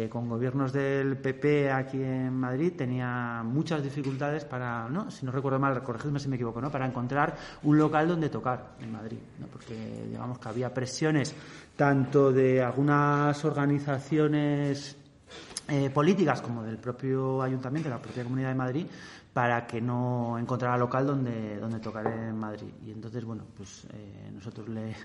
con gobiernos del PP aquí en Madrid, tenía muchas dificultades para, ¿no? si no recuerdo mal, corregidme si me equivoco, ¿no? para encontrar un local donde tocar en Madrid, ¿no? porque digamos que había presiones tanto de algunas organizaciones eh, políticas como del propio ayuntamiento, de la propia Comunidad de Madrid, para que no encontrara local donde, donde tocar en Madrid. Y entonces, bueno, pues eh, nosotros le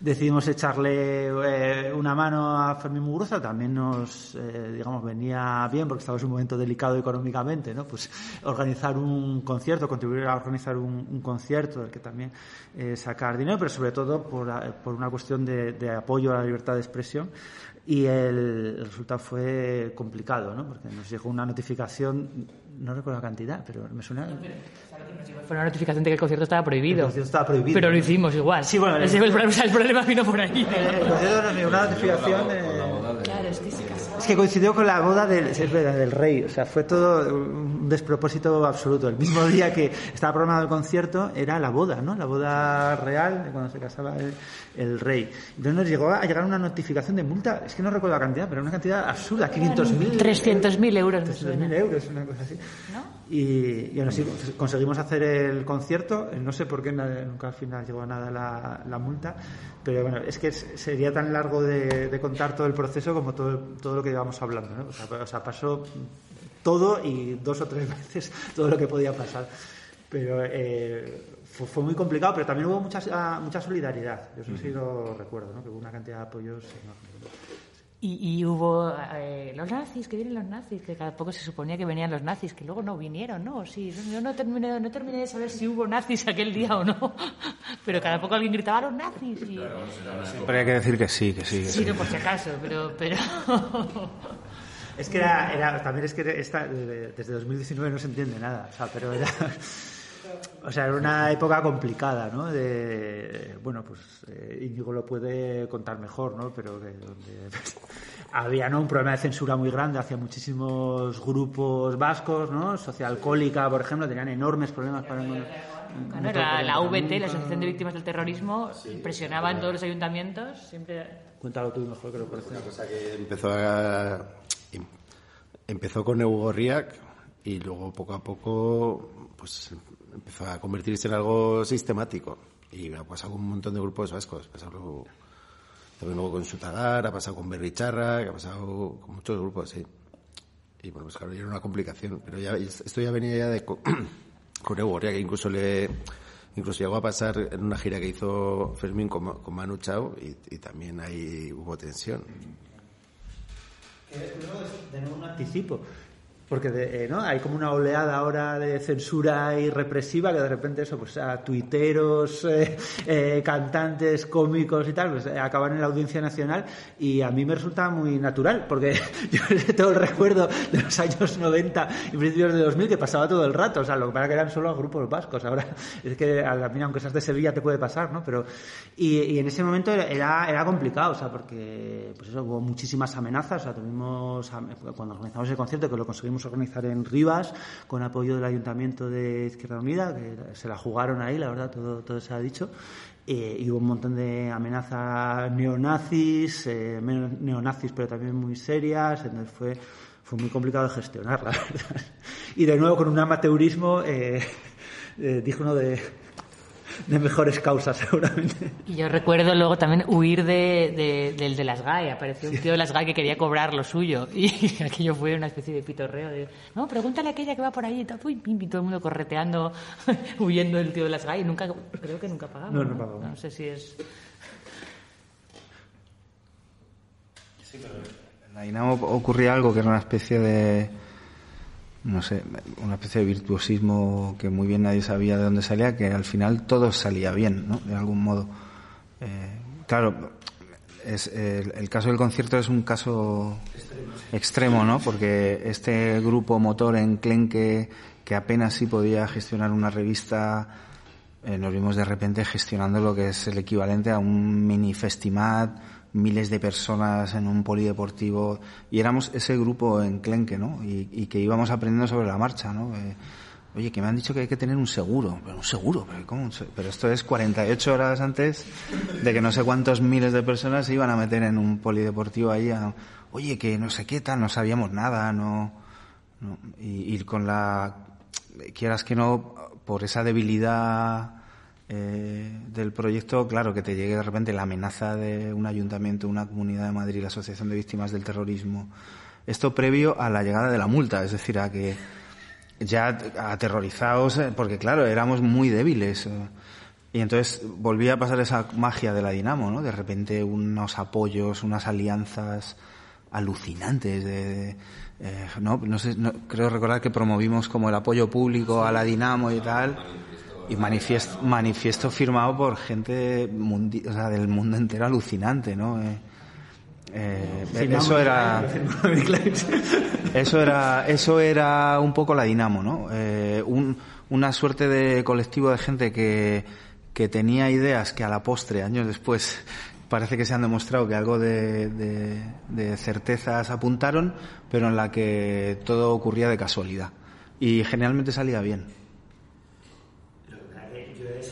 decidimos echarle eh, una mano a Fermín Muguruza, también nos, eh, digamos, venía bien porque estaba en un momento delicado económicamente, ¿no? Pues organizar un concierto, contribuir a organizar un, un concierto del que también eh, sacar dinero, pero sobre todo por, la- por una cuestión de, de apoyo a la libertad de expresión. Y el, el resultado fue complicado, ¿no? Porque nos llegó una notificación, no recuerdo la cantidad, pero me suena. Fue una notificación de que el concierto estaba prohibido. El concierto estaba prohibido. Pero lo hicimos igual. Sí, bueno, el, problema, vino por ahí. El concierto nos llegó una notificación de- Claro, es que que Es que coincidió con la boda del, es verdad, del rey. O sea, fue todo un despropósito absoluto. El mismo día que estaba programado el concierto era la boda, ¿no? La boda real de cuando se casaba el, el rey. Entonces nos llegó a llegar una notificación de multa. Es que no recuerdo la cantidad, pero una cantidad absurda, 500.000 300.000 euros. me 300.000 suena. euros, una cosa así. Y, y aún así pues, conseguimos hacer el concierto. No sé por qué nunca al final llegó a nada la, la multa, pero bueno, es que sería tan largo de, de contar todo el proceso como todo, todo lo que íbamos hablando. ¿no? O, sea, o sea, pasó todo y dos o tres veces todo lo que podía pasar. Pero eh, fue, fue muy complicado, pero también hubo mucha, ah, mucha solidaridad. Yo eso sí lo recuerdo, ¿no? que hubo una cantidad de apoyos enorme. Y, y hubo eh, los nazis, que vienen los nazis, que cada poco se suponía que venían los nazis, que luego no vinieron, ¿no? Sí, yo no terminé, no terminé de saber si hubo nazis aquel día o no. Pero cada poco alguien gritaba los nazis. Y... Siempre hay que decir que sí, que sí, que Sí, sí. no, por si acaso, pero... pero... Es que era, era- también es que esta, desde 2019 no se entiende nada, o sea, pero era, o sea, era una época complicada, ¿no? De, bueno, pues eh, Íñigo lo puede contar mejor, ¿no? Pero que donde había, ¿no? Un problema de censura muy grande hacia muchísimos grupos vascos, ¿no? Socialcohólica, por ejemplo, tenían enormes problemas para Claro, la, la VT, la Asociación de Víctimas del Terrorismo, presionaba en todos los ayuntamientos, siempre... Cuéntalo tú mejor que lo parece. Una cosa que empezó a, em- empezó con Eugorriak y luego poco a poco pues empezó a convertirse en algo sistemático. Y ha pasado con un montón de grupos vascos. Ha pasado también luego con Sutagar ha pasado con Berricharra ha pasado con muchos grupos sí. Y bueno pues claro era una complicación. Pero ya esto ya venía ya de co- con Eugorriak que incluso le incluso llegó a pasar en una gira que hizo Fermín con, con Manu Chao y, y también ahí hubo tensión. De nuevo un anticipo. Porque de- eh, ¿no? hay como una oleada ahora de censura y represiva que de repente eso, pues a tuiteros, eh, eh, cantantes, cómicos y tal, pues eh, acaban en la audiencia nacional y a mí me resulta muy natural porque yo tengo el recuerdo de los años 90 y principios de 2000 que pasaba todo el rato, o sea, lo que pasa que eran solo grupos vascos, ahora es que a mí aunque seas de Sevilla te puede pasar, ¿no? Pero, y, y en ese momento era, era complicado, o sea, porque pues eso, hubo muchísimas amenazas, o sea, tuvimos, cuando organizamos el concierto, que lo conseguimos organizar en Rivas, con apoyo del Ayuntamiento de Izquierda Unida, que se la jugaron ahí, la verdad, todo, todo se ha dicho, eh, y hubo un montón de amenazas neonazis, eh, neonazis, pero también muy serias, entonces fue, fue muy complicado de gestionar, la verdad. Y de nuevo con un amateurismo eh, eh, digno de, de mejores causas, seguramente. Y yo recuerdo luego también huir de, de- del de las GAE. Apareció un tío de las GAE que quería cobrar lo suyo. Y aquello fue una especie de pitorreo. De, no, pregúntale a aquella que va por ahí. Y todo, y todo el mundo correteando, huyendo del tío de las GAE. Y nunca, creo que nunca pagamos. No, no pagamos. No sé si es... En la Dinamo ocurría algo que era una especie de, no sé, una especie de virtuosismo que muy bien nadie sabía de dónde salía, que al final todo salía bien, ¿no? De algún modo. Eh, claro, el caso del concierto es un caso extremo, ¿no? Porque este grupo motor en Clenque, que apenas sí podía gestionar una revista, eh, nos vimos de repente gestionando lo que es el equivalente a un mini festimat, miles de personas en un polideportivo, y éramos ese grupo en Clenque, ¿no? Y, que íbamos aprendiendo sobre la marcha, ¿no? Eh, Oye, que me han dicho que hay que tener un seguro. Pero un seguro, pero ¿cómo? Pero esto es 48 horas antes de que no sé cuántos miles de personas se iban a meter en un polideportivo ahí. Oye, que no sé qué tal, no sabíamos nada, no. no. Y con la. Quieras que no, por esa debilidad eh, del proyecto, claro, que te llegue de repente la amenaza de un ayuntamiento, una comunidad de Madrid, la Asociación de Víctimas del Terrorismo. Esto previo a la llegada de la multa, es decir, a que ya aterrorizados, eh, porque claro, éramos muy débiles. Y entonces volvía a pasar esa magia de la Dinamo, ¿no? De repente unos apoyos, unas alianzas alucinantes de, de, eh, no, no sé, no- creo recordar que promovimos como el apoyo público a la Dinamo y tal. Y manifiesto, manifiesto firmado por gente mundi- o sea, del mundo entero alucinante, ¿no? Eh, eh, eso era eso era eso era un poco la dinamo no Eh, un- una suerte de colectivo de gente que que tenía ideas que a la postre años después parece que se han demostrado que algo de, de- de certezas apuntaron pero en la que todo ocurría de casualidad. Y generalmente salía bien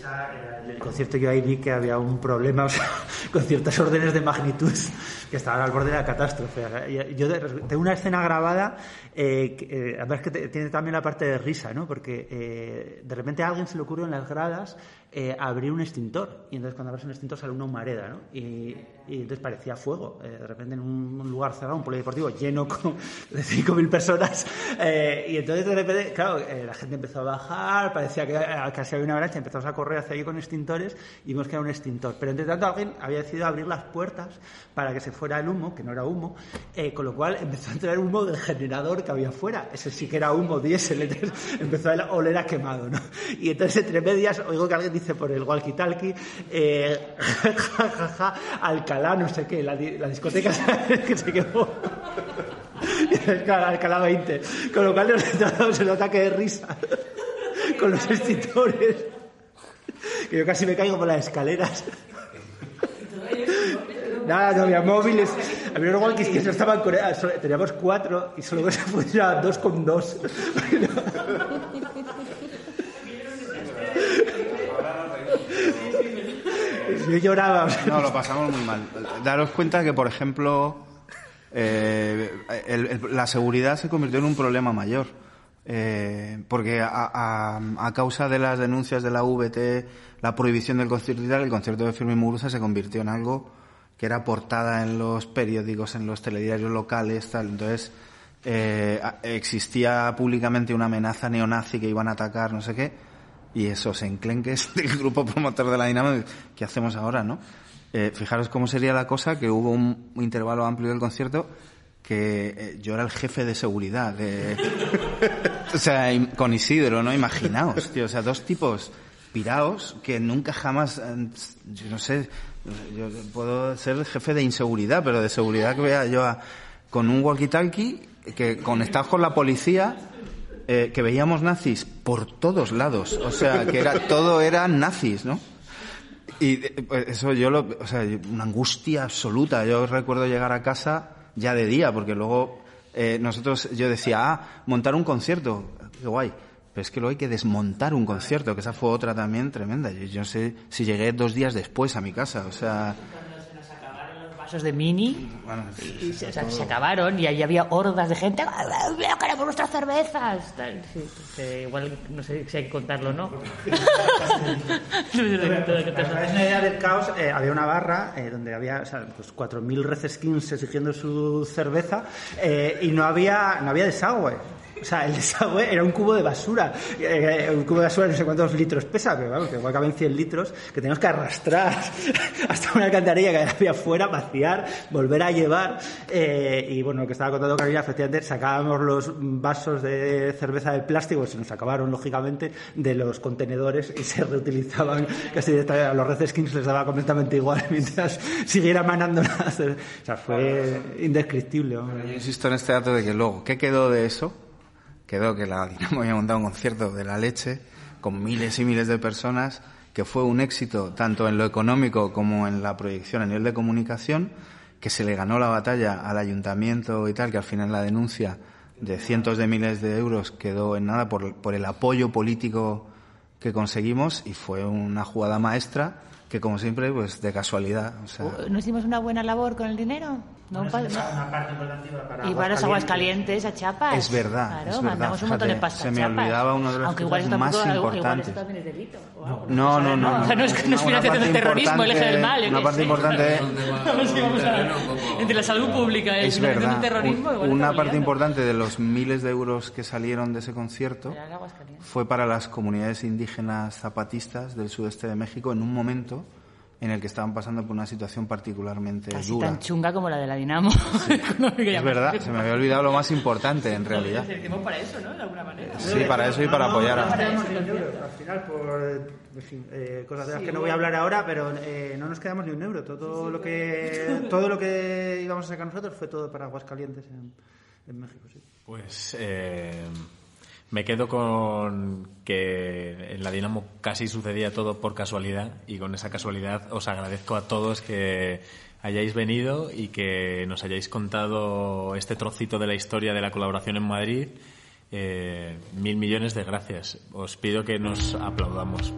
esa, era el concierto yo ahí vi que había un problema o sea, con ciertas órdenes de magnitud que estaban al borde de la catástrofe. Y Yo tengo una escena grabada, eh, que, eh, que tiene también la parte de risa, ¿no? Porque eh, de repente a alguien se le ocurre en las gradas eh, abrir un extintor y entonces cuando abres un extintor sale una humareda, ¿no? Y, y entonces parecía fuego. Eh, de repente en un, un lugar cerrado, un polideportivo lleno con, de 5.000 personas eh, y entonces de repente, claro, eh, la gente empezó a bajar, parecía que eh, casi había una avalancha, empezamos a correr hacia allí con extintores y vimos que era un extintor. Pero entre tanto alguien había decidido abrir las puertas para que se fuera el humo, que no era humo, eh, con lo cual empezó a entrar humo del generador que había fuera. Ese sí que era humo diésel, entonces empezó a oler a quemado, ¿no? Y entonces entre medias oigo que alguien dice por el walkie-talkie, eh, ja, ja, Alcalá, no sé qué, la, la discoteca que se quemó. Alcalá 20. Con lo cual nos un ataque de risa con los extintores. Que yo casi me caigo por las escaleras. Nada, no había móviles. Había unos walkies que no estaban con... ah, Teníamos cuatro y solo se funcionaban dos con dos. Yo lloraba. No, lo pasamos muy mal. Daros cuenta que, por ejemplo, eh, la seguridad se convirtió en un problema mayor. Eh, porque a, causa de las denuncias de la VT, la prohibición del concierto y tal, el concierto de Firmin Muguruza se convirtió en algo que era portada en los periódicos, en los telediarios locales, tal. Entonces, eh, existía públicamente una amenaza neonazi que iban a atacar, no sé qué, y esos enclenques del grupo promotor de la Dinamo, ¿qué hacemos ahora, no? Eh, fijaros cómo sería la cosa, que hubo un, intervalo amplio del concierto que eh, yo era el jefe de seguridad de... o sea, con Isidro, ¿no? Imaginaos, tío, o sea, dos tipos piraos que nunca jamás, eh, yo no sé, yo puedo ser jefe de inseguridad, pero de seguridad que vea yo a- con un walkie-talkie que conectados con la policía eh, que veíamos nazis por todos lados, o sea, que era todo eran nazis, ¿no? Y eh, pues, eso yo lo, o sea, una angustia absoluta. Yo recuerdo llegar a casa ya de día, porque luego eh, nosotros, yo decía, ah, montar un concierto, qué guay. Pero es que luego hay que desmontar un concierto, que esa fue otra también tremenda. Yo, yo sé si llegué dos días después a mi casa, o sea, vasos de mini bueno, y se, o sea, se acabaron y allí había hordas de gente ¡Veo, queremos nuestras cervezas! Que igual no sé si hay que contarlo o no. Para una idea del caos, eh, había una barra eh, donde había o sea, pues 4.000 receskins exigiendo su cerveza eh, y no había, no había desagüe. O sea, el desagüe era un cubo de basura. Eh, un cubo de basura no sé cuántos litros pesa, pero vamos, que igual caben 100 litros, que teníamos que arrastrar hasta una alcantarilla que había afuera, vaciar, volver a llevar. eh, y bueno, lo que estaba contando Carolina, efectivamente, sacábamos los vasos de cerveza de plástico, se nos acabaron, lógicamente, de los contenedores y se reutilizaban casi directamente. A los Red Skins les daba completamente igual mientras siguiera manando la cerveza. O sea, fue indescriptible. hombre. Yo insisto en este dato de que luego, ¿qué quedó de eso? Quedó que la Dinamo había montado un concierto de la leche con miles y miles de personas, que fue un éxito tanto en lo económico como en la proyección a nivel de comunicación, que se le ganó la batalla al ayuntamiento y tal, que al final la denuncia de cientos de miles de euros quedó en nada por, por el apoyo político que conseguimos y fue una jugada maestra que como siempre pues de casualidad o sea, ¿No hicimos una buena labor con el dinero? No, Bueno, pa- es una parte importante para y para los aguascalientes, a Chiapas. Es verdad, Claro, es verdad. mandamos un montón de pasta se me olvidaba uno de los Aunque igual más tampoco, importantes. también es delito. o algo. no no no O sea, no es, no es Una financiación del parte terrorismo, el eje del importante- mal. yo una parte importante Entre la salud pública y terrorismo, igual una parte importante de los miles de euros que salieron de ese concierto el fue para las comunidades indígenas zapatistas del sudeste de México en un momento en el que estaban pasando por una situación particularmente Casi dura tan chunga como la de la Dinamo. es verdad se me había olvidado lo más importante en realidad Hicimos para eso, ¿no? De alguna manera. sí para eso y para apoyar No a nos quedamos ni un euro, al final, por en fin, eh, cosas de las que no voy a hablar ahora, pero eh, no nos quedamos ni un euro. Todo lo que todo lo que íbamos a sacar nosotros fue todo para Aguascalientes en, en México. Sí. Pues eh, me quedo con que en la Dinamo casi sucedía todo por casualidad y con esa casualidad os agradezco a todos que hayáis venido y que nos hayáis contado este trocito de la historia de la colaboración en Madrid. Eh, mil millones de gracias. Os pido que nos aplaudamos.